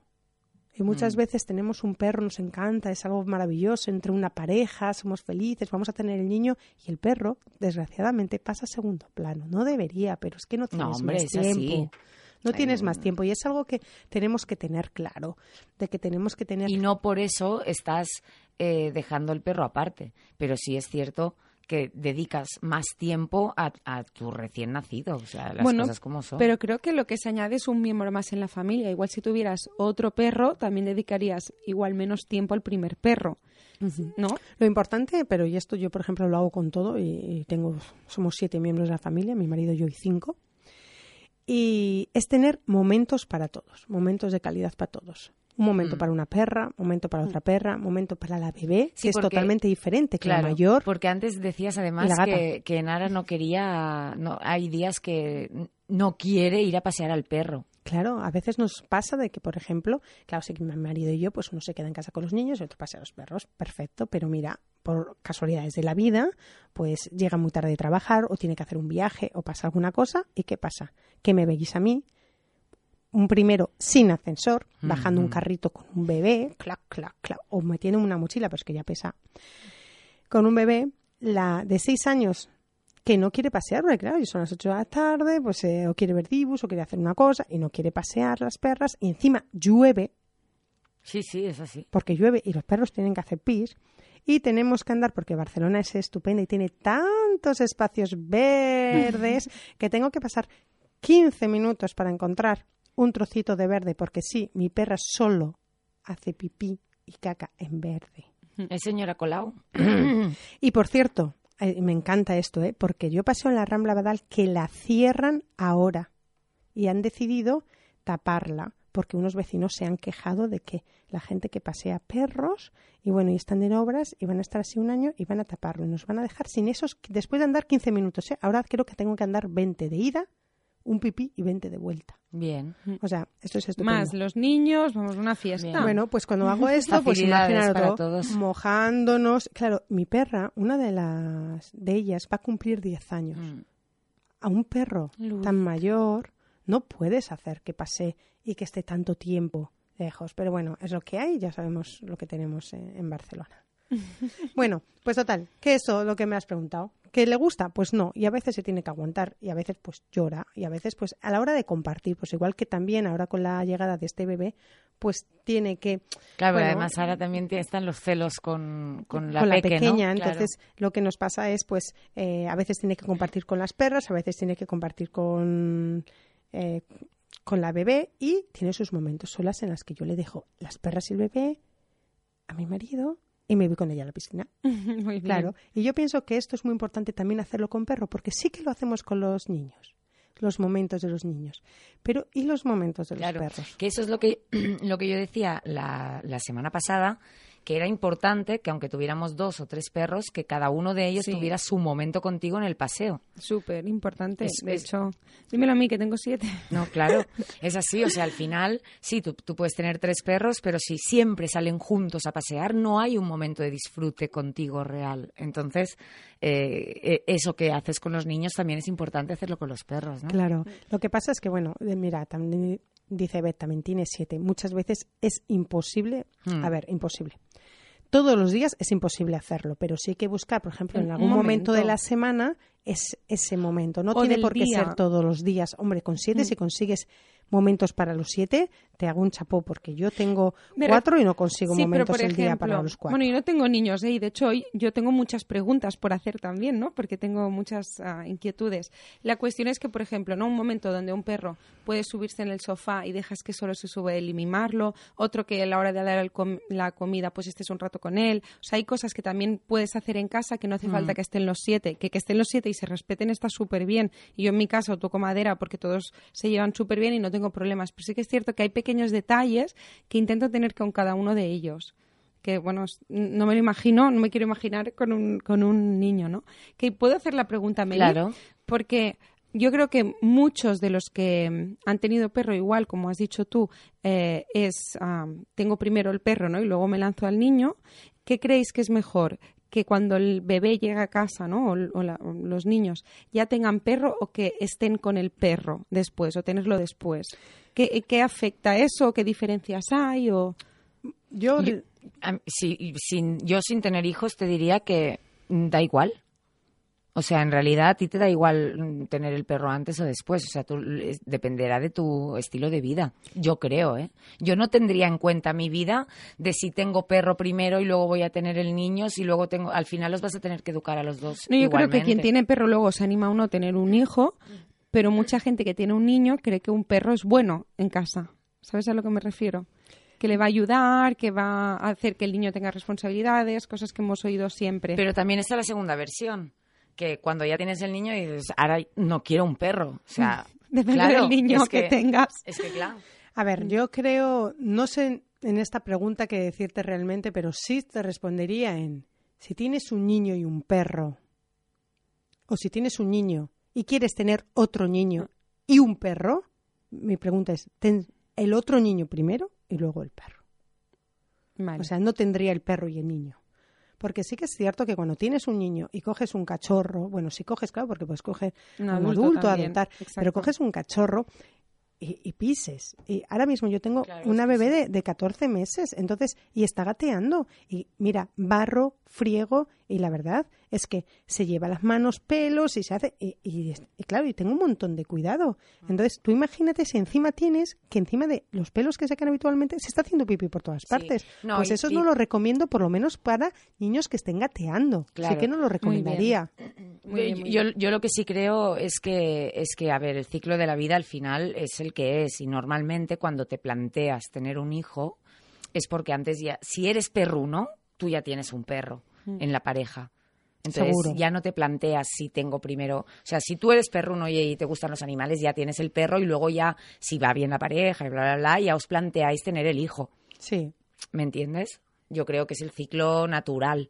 Y muchas Mm. veces tenemos un perro, nos encanta, es algo maravilloso, entre una pareja, somos felices, vamos a tener el niño y el perro, desgraciadamente, pasa a segundo plano. No debería, pero es que no tienes hombre, más así. No tienes más tiempo y es algo que tenemos que tener claro, de que tenemos que tener Y no por eso estás eh, dejando el perro aparte. Pero sí es cierto que dedicas más tiempo a, a tu recién nacido. O sea, las bueno, cosas como son. pero creo que lo que se añade es un miembro más en la familia. Igual si tuvieras otro perro, también dedicarías igual menos tiempo al primer perro, ¿no? Lo importante, pero y esto yo por ejemplo lo hago con todo y, y tengo somos siete miembros de la familia, mi marido, yo y cinco, y es tener momentos para todos, momentos de calidad para todos. Un momento Mm. para una perra, momento para otra perra, momento para la bebé, Sí, que es totalmente diferente que Claro, la mayor. porque antes decías además que, que Nara no quería, no, hay días que no quiere ir a pasear al perro. Claro, a veces nos pasa de que, por ejemplo, claro, que mi marido y yo, pues uno se queda en casa con los niños y otro pasea a los perros, perfecto, pero mira, por casualidades de la vida, pues llega muy tarde de trabajar o tiene que hacer un viaje o pasa alguna cosa, ¿y qué pasa? Que me veis a mí, un primero sin ascensor, bajando un carrito con un bebé, clac, clac, clac, o me tiene una mochila, pero es que ya pesa, con un bebé, la de seis años que no quiere pasear, porque claro, son las 8 de la tarde, pues eh, o quiere ver dibus o quiere hacer una cosa y no quiere pasear las perras y encima llueve, Sí, sí, es así. porque llueve y los perros tienen que hacer pis y tenemos que andar porque Barcelona es estupenda y tiene tantos espacios verdes que tengo que pasar 15 minutos para encontrar un trocito de verde porque sí, mi perra solo hace pipí y caca en verde. ¿Es señora Colau? Y por cierto, me encanta esto, ¿eh? porque yo paseo en la Rambla Badal que la cierran ahora y han decidido taparla porque unos vecinos se han quejado de que la gente que pasea perros y bueno, y están en obras y van a estar así un año y van a taparlo y nos van a dejar sin esos después de andar 15 minutos, ¿eh? Ahora creo que tengo que andar 20 de ida, un pipí y 20 de vuelta. Bien. O sea, esto es estupendo. Más los niños, vamos a una fiesta. Bien. Bueno, pues cuando hago esto, pues imaginaros todos. mojándonos. Claro, mi perra, una de las de ellas, va a cumplir 10 años. Mm. A un perro Luz. tan mayor no puedes hacer que pase y que esté tanto tiempo lejos. Pero bueno, es lo que hay, ya sabemos lo que tenemos eh, en Barcelona. bueno, pues total, que eso lo que me has preguntado. ¿Que le gusta? Pues no, y a veces se tiene que aguantar, y a veces pues llora, y a veces pues a la hora de compartir, pues igual que también ahora con la llegada de este bebé, pues tiene que... Claro, bueno, además ahora también están los celos con, con la, con la peque, ¿no? pequeña. Claro. Entonces, lo que nos pasa es, pues, eh, a veces tiene que compartir con las perras, a veces tiene que compartir con, eh, con la bebé y tiene sus momentos solas en las que yo le dejo las perras y el bebé a mi marido y me voy con ella a la piscina. Muy bien. Claro. Y yo pienso que esto es muy importante también hacerlo con perro, porque sí que lo hacemos con los niños, los momentos de los niños. Pero, ¿y los momentos de los perros? que eso es lo que, lo que yo decía la, la semana pasada, que era importante que aunque tuviéramos dos o tres perros, que cada uno de ellos Sí. tuviera su momento contigo en el paseo. Súper importante. Es- de es- hecho, dímelo a mí que tengo siete. No, claro, es así. O sea, al final, sí, tú, tú puedes tener tres perros, pero si siempre salen juntos a pasear, no hay un momento de disfrute contigo real. Entonces, eh, eh, eso que haces con los niños también es importante hacerlo con los perros, ¿no? Claro. Lo que pasa es que, bueno, mira, también dice Beth, también tiene siete. Muchas veces es imposible, Hmm. a ver, imposible. Todos los días es imposible hacerlo, pero sí hay que buscar, por ejemplo, en algún momento. momento. de la semana es ese momento. No O tiene por qué día. ser todos los días. Hombre, con siete, Mm. si consigues momentos para los siete, te hago un chapó, porque yo tengo cuatro y no consigo Sí, momentos por el día para los cuatro. Bueno, yo no tengo niños, ¿eh? y de hecho hoy yo tengo muchas preguntas por hacer también, ¿no? Porque tengo muchas ah, inquietudes. La cuestión es que, por ejemplo, ¿no? Un momento donde un perro puede subirse en el sofá y dejas que solo se sube él y mimarlo, otro que a la hora de dar com- la comida pues estés un rato con él. O sea, hay cosas que también puedes hacer en casa que no hace falta que estén los siete, que que estén los siete y se respeten está súper bien. Y yo en mi caso toco madera porque todos se llevan súper bien y no tengo problemas. Pero sí que es cierto que hay pequeños detalles que intento tener con cada uno de ellos que bueno, no me lo imagino, no me quiero imaginar con un, con un niño, ¿no? Que puedo hacer la pregunta, Meli, Claro. porque yo creo que muchos de los que mm, han tenido perro igual, como has dicho tú, eh, es ah, tengo primero el perro, ¿no? Y luego me lanzo al niño. ¿Qué creéis que es mejor? Que cuando el bebé llega a casa, ¿no? O, o la- o los niños ya tengan perro o que estén con el perro después o tenerlo después. ¿Qué, qué afecta eso? ¿Qué diferencias hay? O... Yo, Yo- a- si- sin, yo sin tener hijos te diría que da igual. O sea, en realidad a ti te da igual mm, tener el perro antes o después. O sea, tú, dependerá de tu estilo de vida. Yo creo, ¿eh? Yo no tendría en cuenta mi vida de si tengo perro primero y luego voy a tener el niño, si luego tengo... Al final los vas a tener que educar a los dos No, yo creo que quien tiene perro luego se anima a uno a tener un hijo, pero mucha gente que tiene un niño cree que un perro es bueno en casa. ¿Sabes a lo que me refiero? Que le va a ayudar, que va a hacer que el niño tenga responsabilidades, cosas que hemos oído siempre. Pero también está la segunda versión, que cuando ya tienes el niño dices, ahora no quiero un perro. O sea, Depende claro, del niño es que, tengas. Es que claro. A ver, yo creo, no sé en esta pregunta qué decirte realmente, pero sí te respondería en si tienes un niño y un perro, o si tienes un niño y quieres tener otro niño y un perro, mi pregunta es, ¿ten el otro niño primero y luego el perro? Vale. O sea, no tendría el perro y el niño. Porque sí que es cierto que cuando tienes un niño y coges un cachorro, bueno, si coges, claro, porque puedes coger Un adulto adoptar, exacto. pero coges un cachorro y, y pises. Y ahora mismo yo tengo Claro, una bebé de, de 14 meses, entonces, y está gateando. Y mira, barro, friego, y la verdad es que se lleva las manos pelos y se hace. Y, y- y claro, y tengo un montón de cuidado. Entonces, tú imagínate si encima tienes que encima de los pelos que sacan habitualmente se está haciendo pipí por todas Sí. partes. No, pues y- eso y- no lo recomiendo, por lo menos para niños que estén gateando. Sí Claro. que no lo recomendaría. Muy bien, yo, muy yo- yo lo que sí creo es que es que a ver el ciclo de la vida al final es el que es y normalmente cuando te planteas tener un hijo es porque antes ya si eres perruno tú ya tienes un perro en la pareja entonces Seguro. ya no te planteas si tengo primero, o sea, si tú eres perruno y, y te gustan los animales, ya tienes el perro y luego ya, si va bien la pareja y bla, bla, bla, ya os planteáis tener el hijo. Sí. ¿Me entiendes? Yo creo que es el ciclo natural.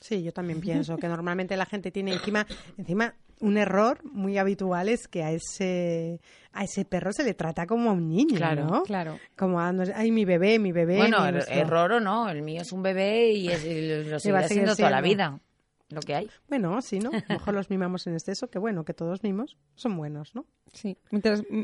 Sí, yo también pienso que normalmente la gente tiene encima, encima un error muy habitual es que a ese a ese perro se le trata como a un niño, Claro, ¿no? Claro. Como a, ay, mi bebé, mi bebé. Bueno, mi er- nuestro". error o no, el mío es un bebé y, es- y lo seguirá siendo toda la vida. Lo que hay. Bueno, sí, ¿no? A lo mejor los mimamos en exceso, que bueno, que todos mimos son buenos, ¿no? Sí. Mientras, mm,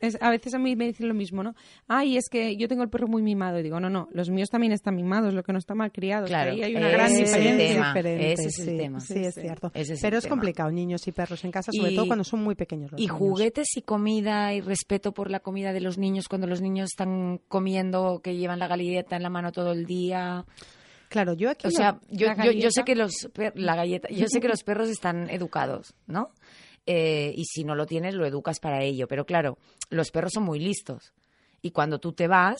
es- a veces a mí me dicen lo mismo, ¿no? Ay, es que yo tengo el perro muy mimado. Y digo, no, no, los míos también están mimados, lo que no está mal criado. Claro, ahí hay una gran es el diferencia. ese es el sí, tema. Sí, Sí, es cierto. Ese es Pero es tema. complicado, niños y perros en casa, sobre Y- todo cuando son muy pequeños los Y niños. juguetes y comida y respeto por la comida de los niños cuando los niños están comiendo, que llevan la galleta en la mano todo el día. Claro, yo aquí O sea, yo, yo, yo sé que los per- la galleta, yo sé que los perros están educados, ¿no? Eh, y si no lo tienes, lo educas para ello. Pero claro, los perros son muy listos. Y cuando tú te vas,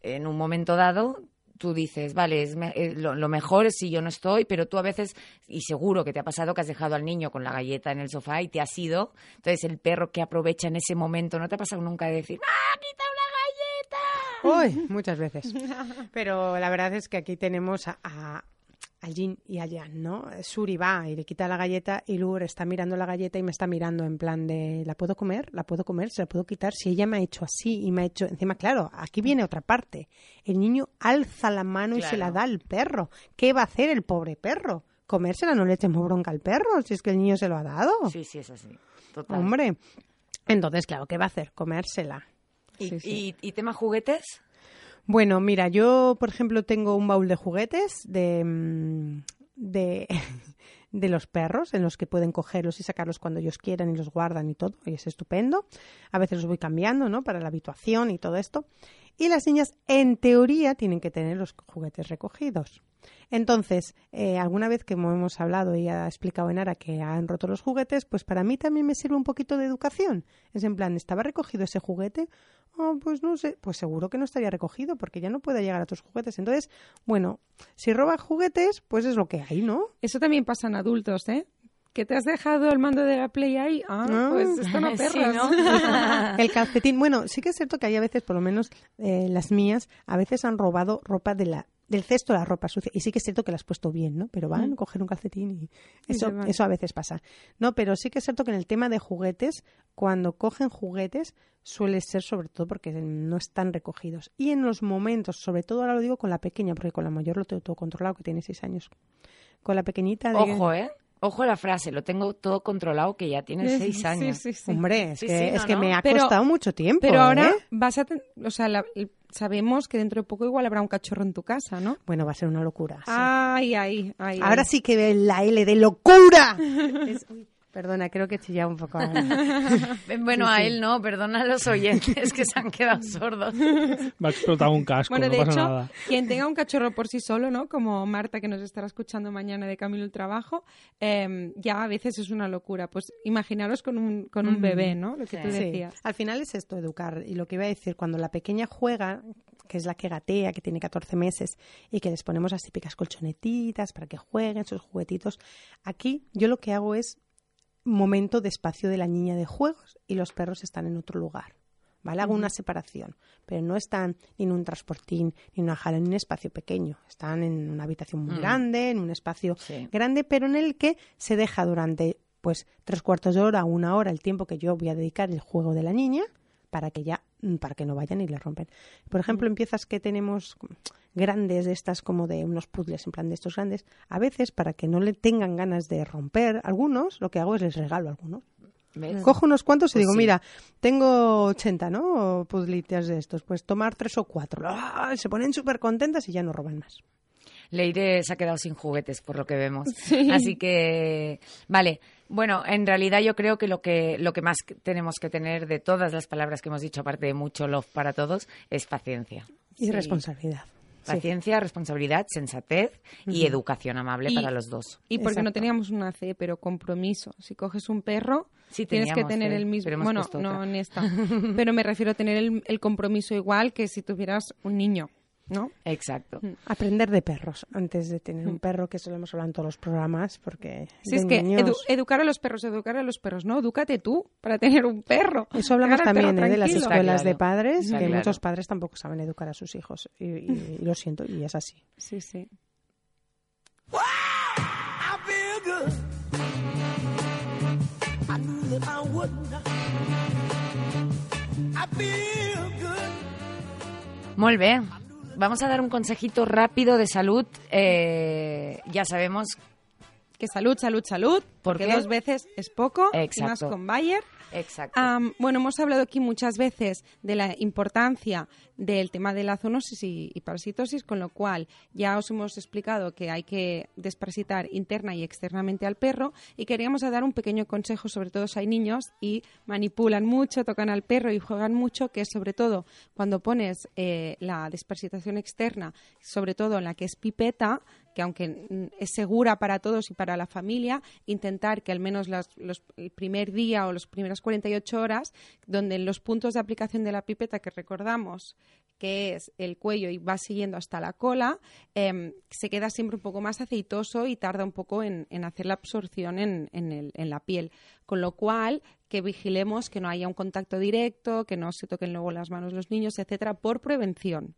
en un momento dado, tú dices, vale, es me- eh, lo, lo mejor es si yo no estoy, pero tú a veces, y seguro que te ha pasado que has dejado al niño con la galleta en el sofá y te has ido. Entonces el perro que aprovecha en ese momento, ¿no te ha pasado nunca de decir, ¡ah, quita! Uy, muchas veces. Pero la verdad es que aquí tenemos a, a, a Jin y a Jan, ¿no? Suri va y le quita la galleta y Lur está mirando la galleta y me está mirando en plan de ¿la puedo comer? ¿La puedo comer? ¿Se la puedo quitar? Si ella me ha hecho así y me ha hecho... Encima, claro, aquí viene otra parte. El niño alza la mano y se la da al perro. ¿Qué va a hacer el pobre perro? Comérsela, no le echemos bronca al perro, si es que el niño se lo ha dado. Sí, sí, es así. Total. Hombre. Entonces, claro, ¿qué va a hacer? Comérsela. ¿Y, Sí, sí. y- y tema juguetes? Bueno, mira, yo, por ejemplo, tengo un baúl de juguetes de, mm, de, de los perros, en los que pueden cogerlos y sacarlos cuando ellos quieran y los guardan y todo, y es estupendo. A veces los voy cambiando, ¿no? Para la habituación y todo esto. Y las niñas, en teoría, tienen que tener los juguetes recogidos. Entonces, eh, alguna vez que hemos hablado y ha explicado Enara que han roto los juguetes, pues para mí también me sirve un poquito de educación. Es en plan, ¿estaba recogido ese juguete? Oh, pues no sé, pues seguro que no estaría recogido porque ya no puede llegar a otros juguetes. Entonces, bueno, si roba juguetes, pues es lo que hay, ¿no? Eso también pasa en adultos, ¿eh? Que te has dejado el mando de la Play ahí. Ah, Ah. pues esto no Sí, perras. ¿no? El calcetín, bueno, sí que es cierto que hay a veces, por lo menos eh, las mías, a veces han robado ropa de la del cesto la ropa sucia. Y sí que es cierto que la has puesto bien, ¿no? Pero van a coger un calcetín y eso, eso a veces pasa. No, pero sí que es cierto que en el tema de juguetes, cuando cogen juguetes, suele ser sobre todo porque no están recogidos. Y en los momentos, sobre todo ahora lo digo con la pequeña, porque con la mayor lo tengo todo controlado, que tiene seis años. Con la pequeñita de... Ojo, ¿eh? Ojo la frase, lo tengo todo controlado que ya tiene seis Sí, años. sí, sí. Hombre, es Sí, que, sí, es que no. me ha Pero- costado mucho tiempo. Pero ahora ¿eh? vas a... O sea, la- sabemos que dentro de poco igual habrá un cachorro en tu casa, ¿no? Bueno, va a ser una locura. sí. Ay, ay, ay. Ahora ay. sí que ve la L de locura. Es- uy, perdona, creo que he chillado un poco. ahora. Bueno, Sí, a él no, perdona a los oyentes que se han quedado sordos. Me ha explotado un casco, Bueno, no de pasa hecho, nada. quien tenga un cachorro por sí solo, ¿no? Como Marta, que nos estará escuchando mañana de Camino al Trabajo, eh, ya a veces es una locura. Pues imaginaros con un, con un bebé, ¿no? Lo que tú Sí. Decías. Al final es esto, educar. Y lo que iba a decir, cuando la pequeña juega, que es la que gatea, que tiene 14 meses, y que les ponemos las típicas colchonetitas para que jueguen sus juguetitos, aquí yo lo que hago es momento de espacio de la niña de juegos y los perros están en otro lugar. ¿Vale? Hago una separación, pero no están ni en un transportín, ni en una jaula, ni en un espacio pequeño. Están en una habitación muy Mm. grande, en un espacio Sí. grande, pero en el que se deja durante pues tres cuartos de hora, una hora, el tiempo que yo voy a dedicar el juego de la niña para que ya mm, para que no vayan y le rompen. Por ejemplo, en piezas que tenemos grandes de estas como de unos puzzles en plan de estos grandes, a veces para que no le tengan ganas de romper algunos, lo que hago es les regalo algunos. ¿Ves? Cojo unos cuantos y Pues digo, sí. mira, tengo 80, ¿no? Puzzlitas de estos, pues tomar tres o cuatro. ¡Ah! Se ponen súper contentas y ya no roban más. Leire se ha quedado sin juguetes, por lo que vemos. Así que, vale. Bueno, en realidad yo creo que lo que lo que más tenemos que tener de todas las palabras que hemos dicho, aparte de mucho love para todos, es paciencia. Y Sí. responsabilidad. Sí. Paciencia, responsabilidad, sensatez y educación amable Y- para los dos. Y porque no teníamos una C, pero compromiso. Si coges un perro, Sí, tienes que tener C, el mismo. Bueno, no en esta. pero me refiero a tener el, el compromiso igual que si tuvieras un niño, ¿no? Exacto. Aprender de perros antes de tener un perro, que eso lo hemos hablado en todos los programas, porque Si de es que niños- edu- educar a los perros, educar a los perros, ¿no? Edúcate tú para tener un perro. Eso hablamos también ¿eh? de las escuelas de padres, Está que claro. muchos padres tampoco saben educar a sus hijos. Y, y- y lo siento, y es así. Sí, sí. I feel Vamos a dar un consejito rápido de salud. Eh, ya sabemos Que salud, salud, salud. ¿Por Porque dos veces es poco. Y más Exacto. con Bayer. Exacto. Bueno, hemos hablado aquí muchas veces de la importancia del tema de la zoonosis y, parasitosis, con lo cual ya os hemos explicado que hay que desparasitar interna y externamente al perro y queríamos dar un pequeño consejo, sobre todo si hay niños y manipulan mucho, tocan al perro y juegan mucho, que sobre todo cuando pones eh, la desparasitación externa, sobre todo en la que es pipeta, que aunque mm, es segura para todos y para la familia, intentar que al menos las- los- el primer día o las primeras 48 horas, donde los puntos de aplicación de la pipeta que recordamos que es el cuello y va siguiendo hasta la cola, em, se queda siempre un poco más aceitoso y tarda un poco en, en hacer la absorción en, en el- en la piel. Con lo cual, que vigilemos que no haya un contacto directo, que no se toquen luego las manos los niños, etcétera, por prevención.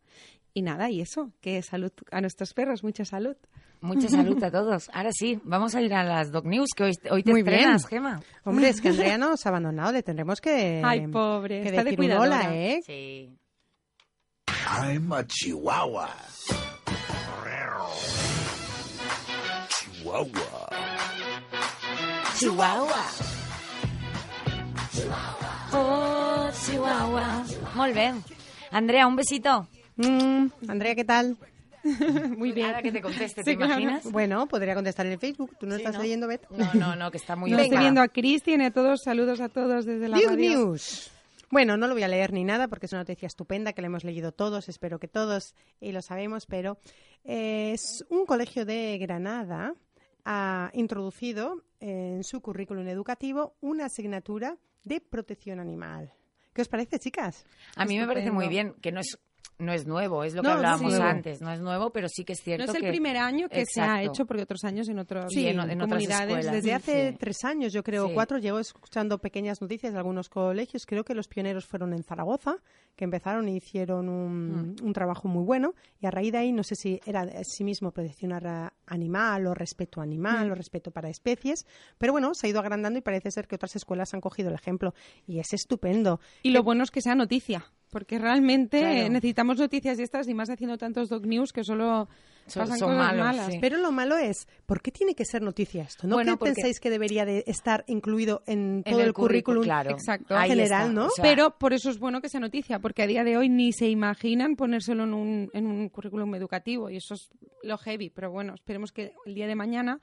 Y nada, y eso, que salud a nuestros perros, mucha salud. Mucha salud a todos. Ahora sí, vamos a ir a las Dog News, que hoy, hoy te Muy bien. estrenas, Gema. Hombre, es que Andrea nos ha abandonado, le tendremos que, Ay, pobre, que está de decir un cuidadora. hola, ¿eh? Sí. I'm a chihuahua. Chihuahua. Chihuahua. Oh, Chihuahua. Molt bé. Andrea, un besito. Mm, Andrea, ¿qué tal? Muy bien. Ahora que te conteste, ¿te Sí, claro. imaginas? Bueno, podría contestar en el Facebook. ¿Tú no Sí, estás ¿no? leyendo, Bet? No, no, no, que está muy Yo estoy viendo a Cristian y a todos, saludos a todos desde la News, radio. News. Bueno, no lo voy a leer ni nada porque es una noticia estupenda que la hemos leído todos, espero que todos y lo sabemos, pero eh, es un colegio de Granada ha introducido en su currículum educativo una asignatura de protección animal. ¿Qué os parece, chicas? A mí me parece muy bien, que no es, no es nuevo, es lo que No, hablábamos sí. antes, no es nuevo, pero sí que es No cierto es el que... primer año que se ha hecho, porque otros años en otras Sí, en- comunidades. escuelas. Desde hace Sí. tres años, yo creo, Sí. cuatro, llevo escuchando pequeñas noticias de algunos colegios. Creo que los pioneros fueron en Zaragoza, que empezaron y hicieron un, Mm. un trabajo muy bueno. Y a raíz de ahí, no sé si era de sí mismo protección a- animal o respeto animal Mm. o respeto para especies. Pero bueno, se ha ido agrandando y parece ser que otras escuelas han cogido el ejemplo. Y es estupendo. Y lo bueno es que sea noticia, porque realmente Claro. necesitamos noticias de estas y más haciendo tantos dog news que solo pasan son cosas malos, malas. sí. Pero lo malo es, ¿por qué tiene que ser noticia esto? ¿No Bueno, que pensáis que debería de estar incluido en En todo el, currículum? claro. Exacto. Ahí general, está, ¿no? o sea, Pero por eso es bueno que sea noticia, porque a día de hoy ni se imaginan ponérselo en un, en un currículum educativo y eso es lo heavy. Pero bueno, esperemos que el día de mañana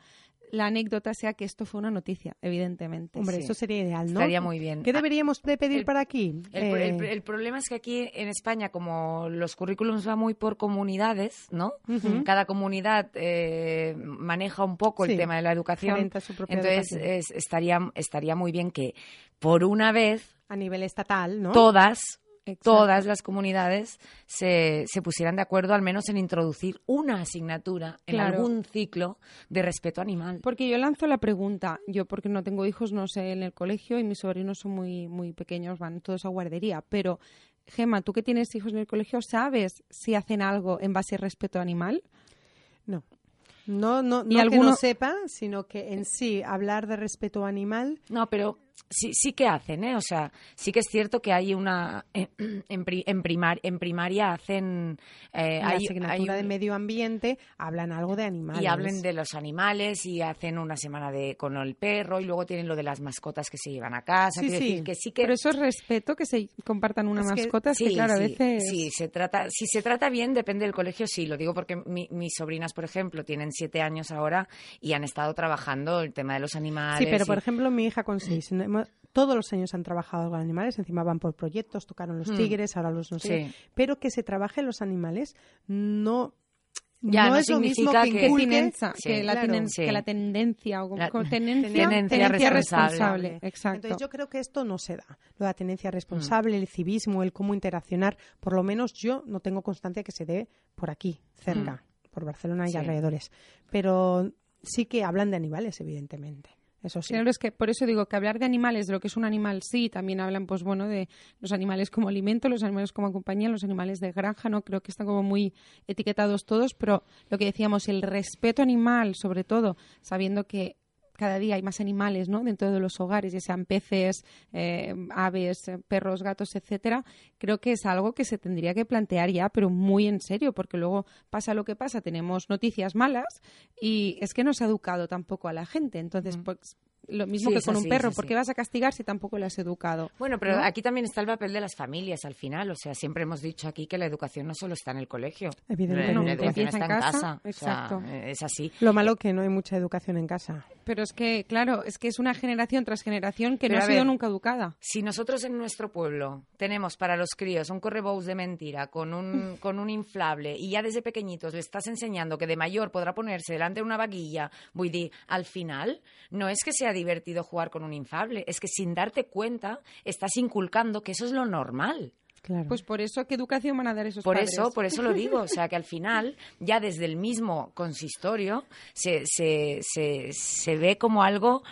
la anécdota sea que esto fue una noticia, evidentemente. Hombre, Sí. eso sería ideal, ¿no? Estaría muy bien. ¿Qué deberíamos de pedir el- para aquí? El, pro- el- Eh, el problema es que aquí en España, como los currículums van muy por comunidades, ¿no? Cada comunidad eh, maneja un poco Sí, el tema de la educación. su propia Entonces, educación. es- estaría, estaría muy bien que, por una vez, a nivel estatal, ¿no? todas, Exacto. todas las comunidades se, se pusieran de acuerdo al menos en introducir una asignatura en Claro. algún ciclo de respeto animal. Porque yo lanzo la pregunta, yo porque no tengo hijos, no sé, en el colegio y mis sobrinos son muy, muy pequeños, van todos a guardería, pero Gema, tú que tienes hijos en el colegio, ¿sabes si hacen algo en base al respeto animal? No. No, no, ¿Y no que alguno- no sepa, sino que en sí hablar de respeto animal No, pero sí, sí que hacen, ¿eh? O sea, sí que es cierto que hay una... eh, En, pri- en, primar- en primaria hacen... eh, la hay- asignatura hay de medio ambiente hablan algo de animales. Y hablen de los animales y hacen una semana de con el perro y luego tienen lo de las mascotas que se llevan a casa. Sí, sí. decir que sí que... Pero eso es respeto, que se compartan una Es que- mascota, es que, Sí, claro, a veces... sí, se trata, si se trata bien, depende del colegio, sí, lo digo porque mi- mis sobrinas, por ejemplo, tienen siete años ahora y han estado trabajando el tema de los animales. Sí, pero y- por ejemplo, mi hija con seis, todos los años han trabajado con animales, encima van por proyectos, tocaron los Mm. tigres, ahora los no sé, Sí. pero que se trabaje los animales no, Ya, no es lo mismo significa que, que- que, inculque- tenenza- Sí, que, la claro. tenen- Sí. que la tendencia o como- La- tenencia, tenencia responsable. responsable. Exacto. Entonces yo creo que esto no se da. Lo de la tenencia Mm. responsable, el civismo, el cómo interaccionar, por lo menos yo no tengo constancia que se dé por aquí, cerca, por Barcelona y Mm. Sí. alrededores. Pero sí que hablan de animales, evidentemente. Eso sí. Claro, es que por eso digo que hablar de animales, de lo que es un animal, sí, también hablan, pues bueno, de los animales como alimento, los animales como compañía, los animales de granja, ¿no? Creo que están como muy etiquetados todos, pero lo que decíamos, el respeto animal, sobre todo, sabiendo que cada día hay más animales, ¿no? Dentro de los hogares, ya sean peces, eh, aves, perros, gatos, etcétera. Creo que es algo que se tendría que plantear ya, pero muy en serio, porque luego pasa lo que pasa, tenemos noticias malas y es que no se ha educado tampoco a la gente. Entonces, pues lo mismo Sí, que con un perro, es ¿por así. qué vas a castigar si tampoco le has educado? Bueno, pero ¿no? aquí también está el papel de las familias al final. O sea, siempre hemos dicho aquí que la educación no solo está en el colegio. Evidentemente. La, No, la educación empieza está en casa, casa. O sea, exacto. es así. Lo malo que no hay mucha educación en casa. Pero es que, claro, es que es una generación tras generación que Pero no ha sido nunca educada. Si nosotros en nuestro pueblo tenemos para los críos un correbous de mentira con un, con un inflable y ya desde pequeñitos le estás enseñando que de mayor podrá ponerse delante de una vaguilla, voy a decir, al final no es que sea divertido jugar con un inflable, es que sin darte cuenta estás inculcando que eso es lo normal. Claro. Pues por eso, ¿qué educación van a dar esos Por padres? eso, por eso lo digo, o sea que al final, ya desde el mismo consistorio, se, se, se, se ve como algo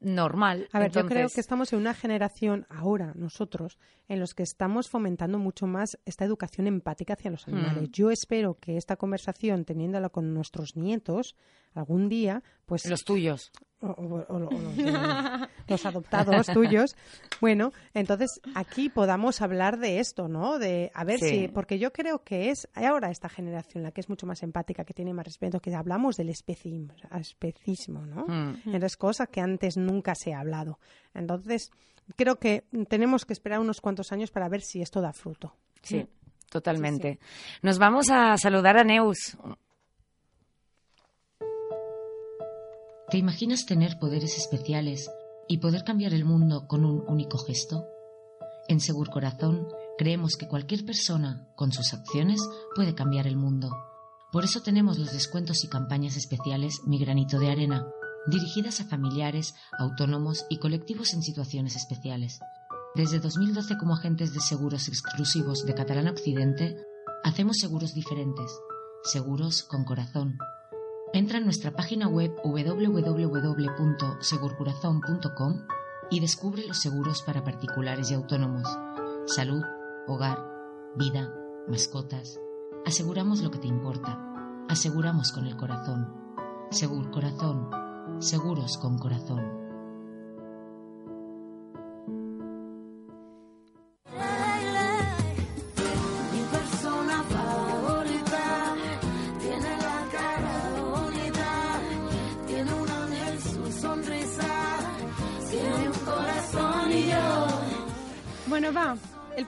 normal. A ver, yo creo que estamos en una generación ahora, nosotros, en los que estamos fomentando mucho más esta educación empática hacia los animales. Mm. Yo espero que esta conversación, teniéndola con nuestros nietos, algún día, pues Los tuyos. O, o- o- o los, de- los adoptados tuyos. Bueno, entonces aquí podamos hablar de esto, ¿no? De a ver Sí. si, porque yo creo que es ahora esta generación la que es mucho más empática, que tiene más respeto, que hablamos del especismo, especismo ¿no? Mm. Entonces, cosas que antes nunca se ha hablado. Entonces, creo que tenemos que esperar unos cuantos años para ver si esto da fruto. Sí, totalmente. Nos vamos a saludar a Neus. ¿Te imaginas tener poderes especiales y poder cambiar el mundo con un único gesto? En Segur Corazón creemos que cualquier persona, con sus acciones, puede cambiar el mundo. Por eso tenemos los descuentos y campañas especiales Mi Granito de Arena, dirigidas a familiares, autónomos y colectivos en situaciones especiales. Desde 2012 como agentes de seguros exclusivos de Catalán Occidente, hacemos seguros diferentes, seguros con corazón. Entra en nuestra página web www.segurcorazon.com y descubre los seguros para particulares y autónomos. Salud, hogar, vida, mascotas. Aseguramos lo que te importa. Aseguramos con el corazón. Segur Corazón. Seguros con corazón.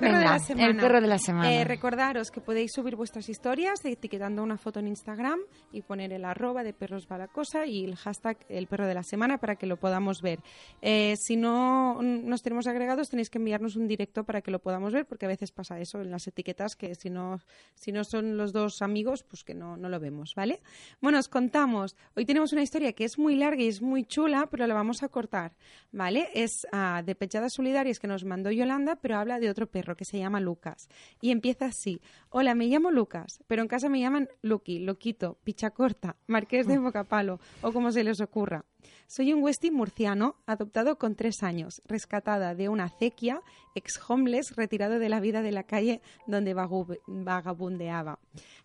El perro de la semana. el perro de la semana. Eh, recordaros que podéis subir vuestras historias etiquetando una foto en Instagram y poner el arroba de perros balacosa y el hashtag el perro de la semana para que lo podamos ver. Eh, si no nos tenemos agregados tenéis que enviarnos un directo para que lo podamos ver porque a veces pasa eso en las etiquetas que si no, si no son los dos amigos pues que no, no lo vemos, ¿vale? Bueno, os contamos. Hoy tenemos una historia que es muy larga y es muy chula pero la vamos a cortar, ¿vale? Es ah, de Pechadas Solidarias que nos mandó Yolanda pero habla de otro perro que se llama Lucas. Y empieza así. Hola, me llamo Lucas, pero en casa me llaman Lucky, Loquito, Pichacorta, Marqués de Bocapalo o como se les ocurra. Soy un Westie murciano, adoptado con tres años, rescatada de una acequia, ex-homeless, retirado de la vida de la calle donde vagabundeaba.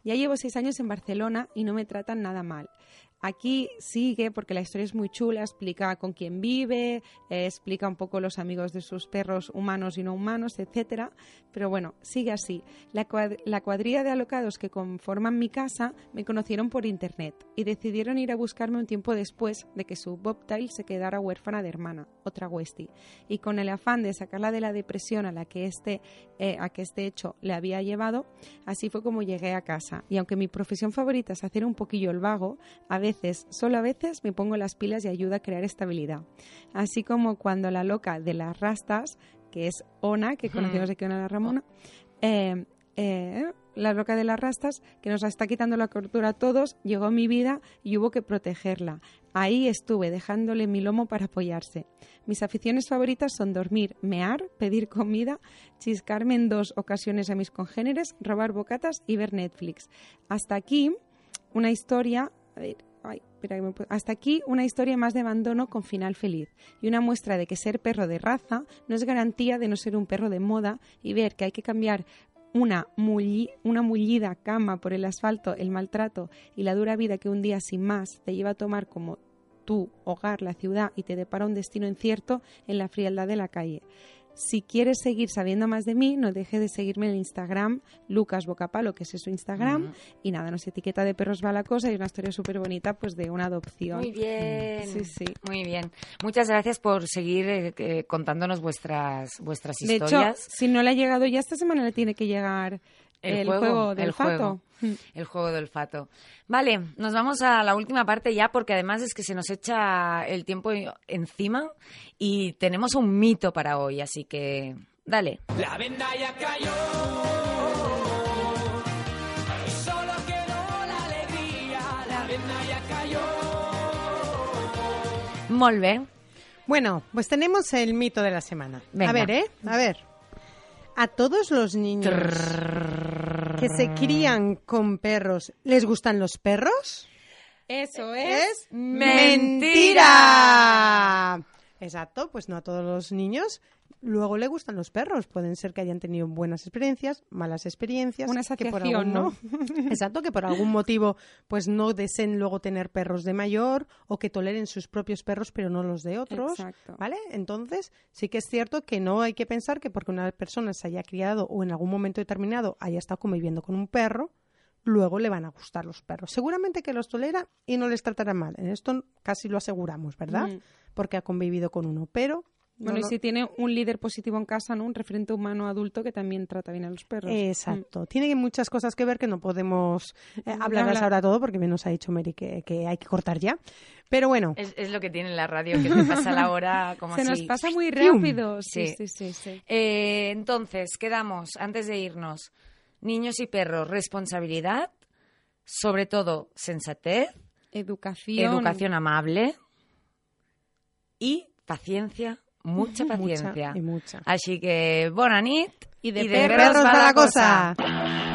Ya llevo seis años en Barcelona y no me tratan nada mal. Aquí sigue, porque la historia es muy chula, explica con quién vive, eh, explica un poco los amigos de sus perros humanos y no humanos, etcétera. Pero bueno, sigue así. La, cuad- la cuadrilla de alocados que conforman mi casa me conocieron por internet y decidieron ir a buscarme un tiempo después de que su bobtail se quedara huérfana de hermana, otra Westie. Y con el afán de sacarla de la depresión a la que este, eh, a que este hecho le había llevado, así fue como llegué a casa. Y aunque mi profesión favorita es hacer un poquillo el vago, a veces, solo a veces, me pongo las pilas y ayuda a crear estabilidad. Así como cuando la loca de las rastas, que es Ona, que conocemos aquí Ona la Ramona, eh, eh, la loca de las rastas, que nos está quitando la cordura a todos, llegó a mi vida y hubo que protegerla. Ahí estuve, dejándole mi lomo para apoyarse. Mis aficiones favoritas son dormir, mear, pedir comida, chiscarme en dos ocasiones a mis congéneres, robar bocatas y ver Netflix. Hasta aquí una historia... a ver, ay, hasta aquí una historia más de abandono con final feliz y una muestra de que ser perro de raza no es garantía de no ser un perro de moda y ver que hay que cambiar una, una mullida cama por el asfalto, el maltrato y la dura vida que un día sin más te lleva a tomar como tu hogar, la ciudad, y te depara un destino incierto en la frialdad de la calle. Si quieres seguir sabiendo más de mí, no dejes de seguirme en el Instagram, Lucas Bocapalo, que es su Instagram, y nada, nos etiqueta de perros balacosa y una historia súper bonita pues de una adopción. Muy bien. Sí, sí. Muy bien. Muchas gracias por seguir eh, eh, contándonos vuestras, vuestras De hecho, historias. si no le ha llegado ya esta semana, le tiene que llegar el, juego, del el fato. juego. El juego del fato. Vale, nos vamos a la última parte ya porque además es que se nos echa el tiempo encima y tenemos un mito para hoy, así que dale. La venda ya cayó. Y solo quedó la alegría. La venda ya cayó. Molt bé. Bueno, pues tenemos el mito de la semana. Venga. A ver, ¿eh? A ver. A todos los niños que se crían con perros, ¿les gustan los perros? Eso es. ¡Mentira! Exacto, pues no a todos los niños luego le gustan los perros. Pueden ser que hayan tenido buenas experiencias, malas experiencias. Una que por algún ¿no? Exacto, que por algún motivo pues no deseen luego tener perros de mayor o que toleren sus propios perros pero no los de otros. Exacto. ¿Vale? Entonces, sí que es cierto que no hay que pensar que porque una persona se haya criado o en algún momento determinado haya estado conviviendo con un perro, luego le van a gustar los perros. Seguramente que los tolera y no les tratará mal. En esto casi lo aseguramos, ¿verdad? Mm. Porque ha convivido con uno. Pero. No Bueno, y si tiene un líder positivo en casa, ¿no? Un referente humano adulto que también trata bien a los perros. Exacto. Tiene muchas cosas que ver que no podemos eh, No, hablarlas habla- ahora todo porque bien nos ha dicho Mary que, que hay que cortar ya. Pero bueno, Es, es lo que tiene la radio, que te pasa la hora como Se así. nos pasa muy rápido. Sí, Sí. sí, sí, sí. Eh, entonces, quedamos, antes de irnos, niños y perros, responsabilidad, sobre todo sensatez, Educación. educación amable y paciencia, mucha paciencia. mucha y mucha. Així que, bona nit. Y de i Perros va la cosa.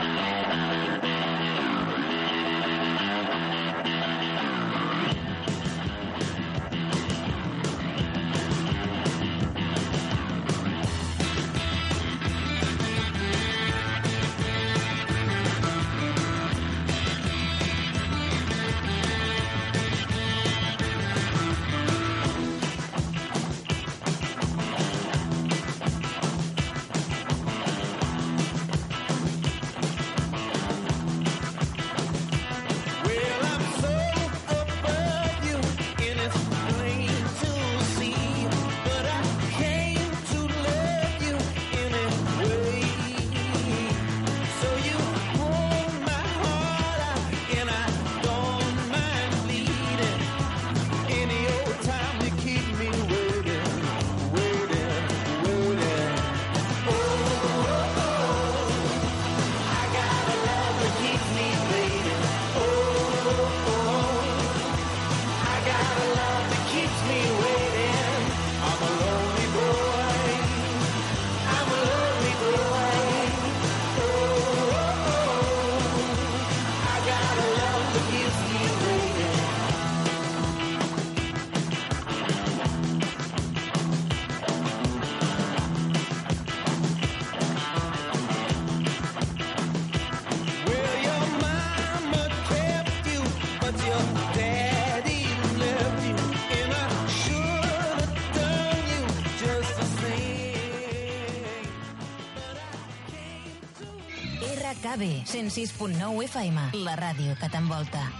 RKB 106.9 FM, la ràdio que t'envolta.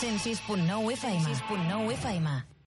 106.9 FM. 106.9 FM.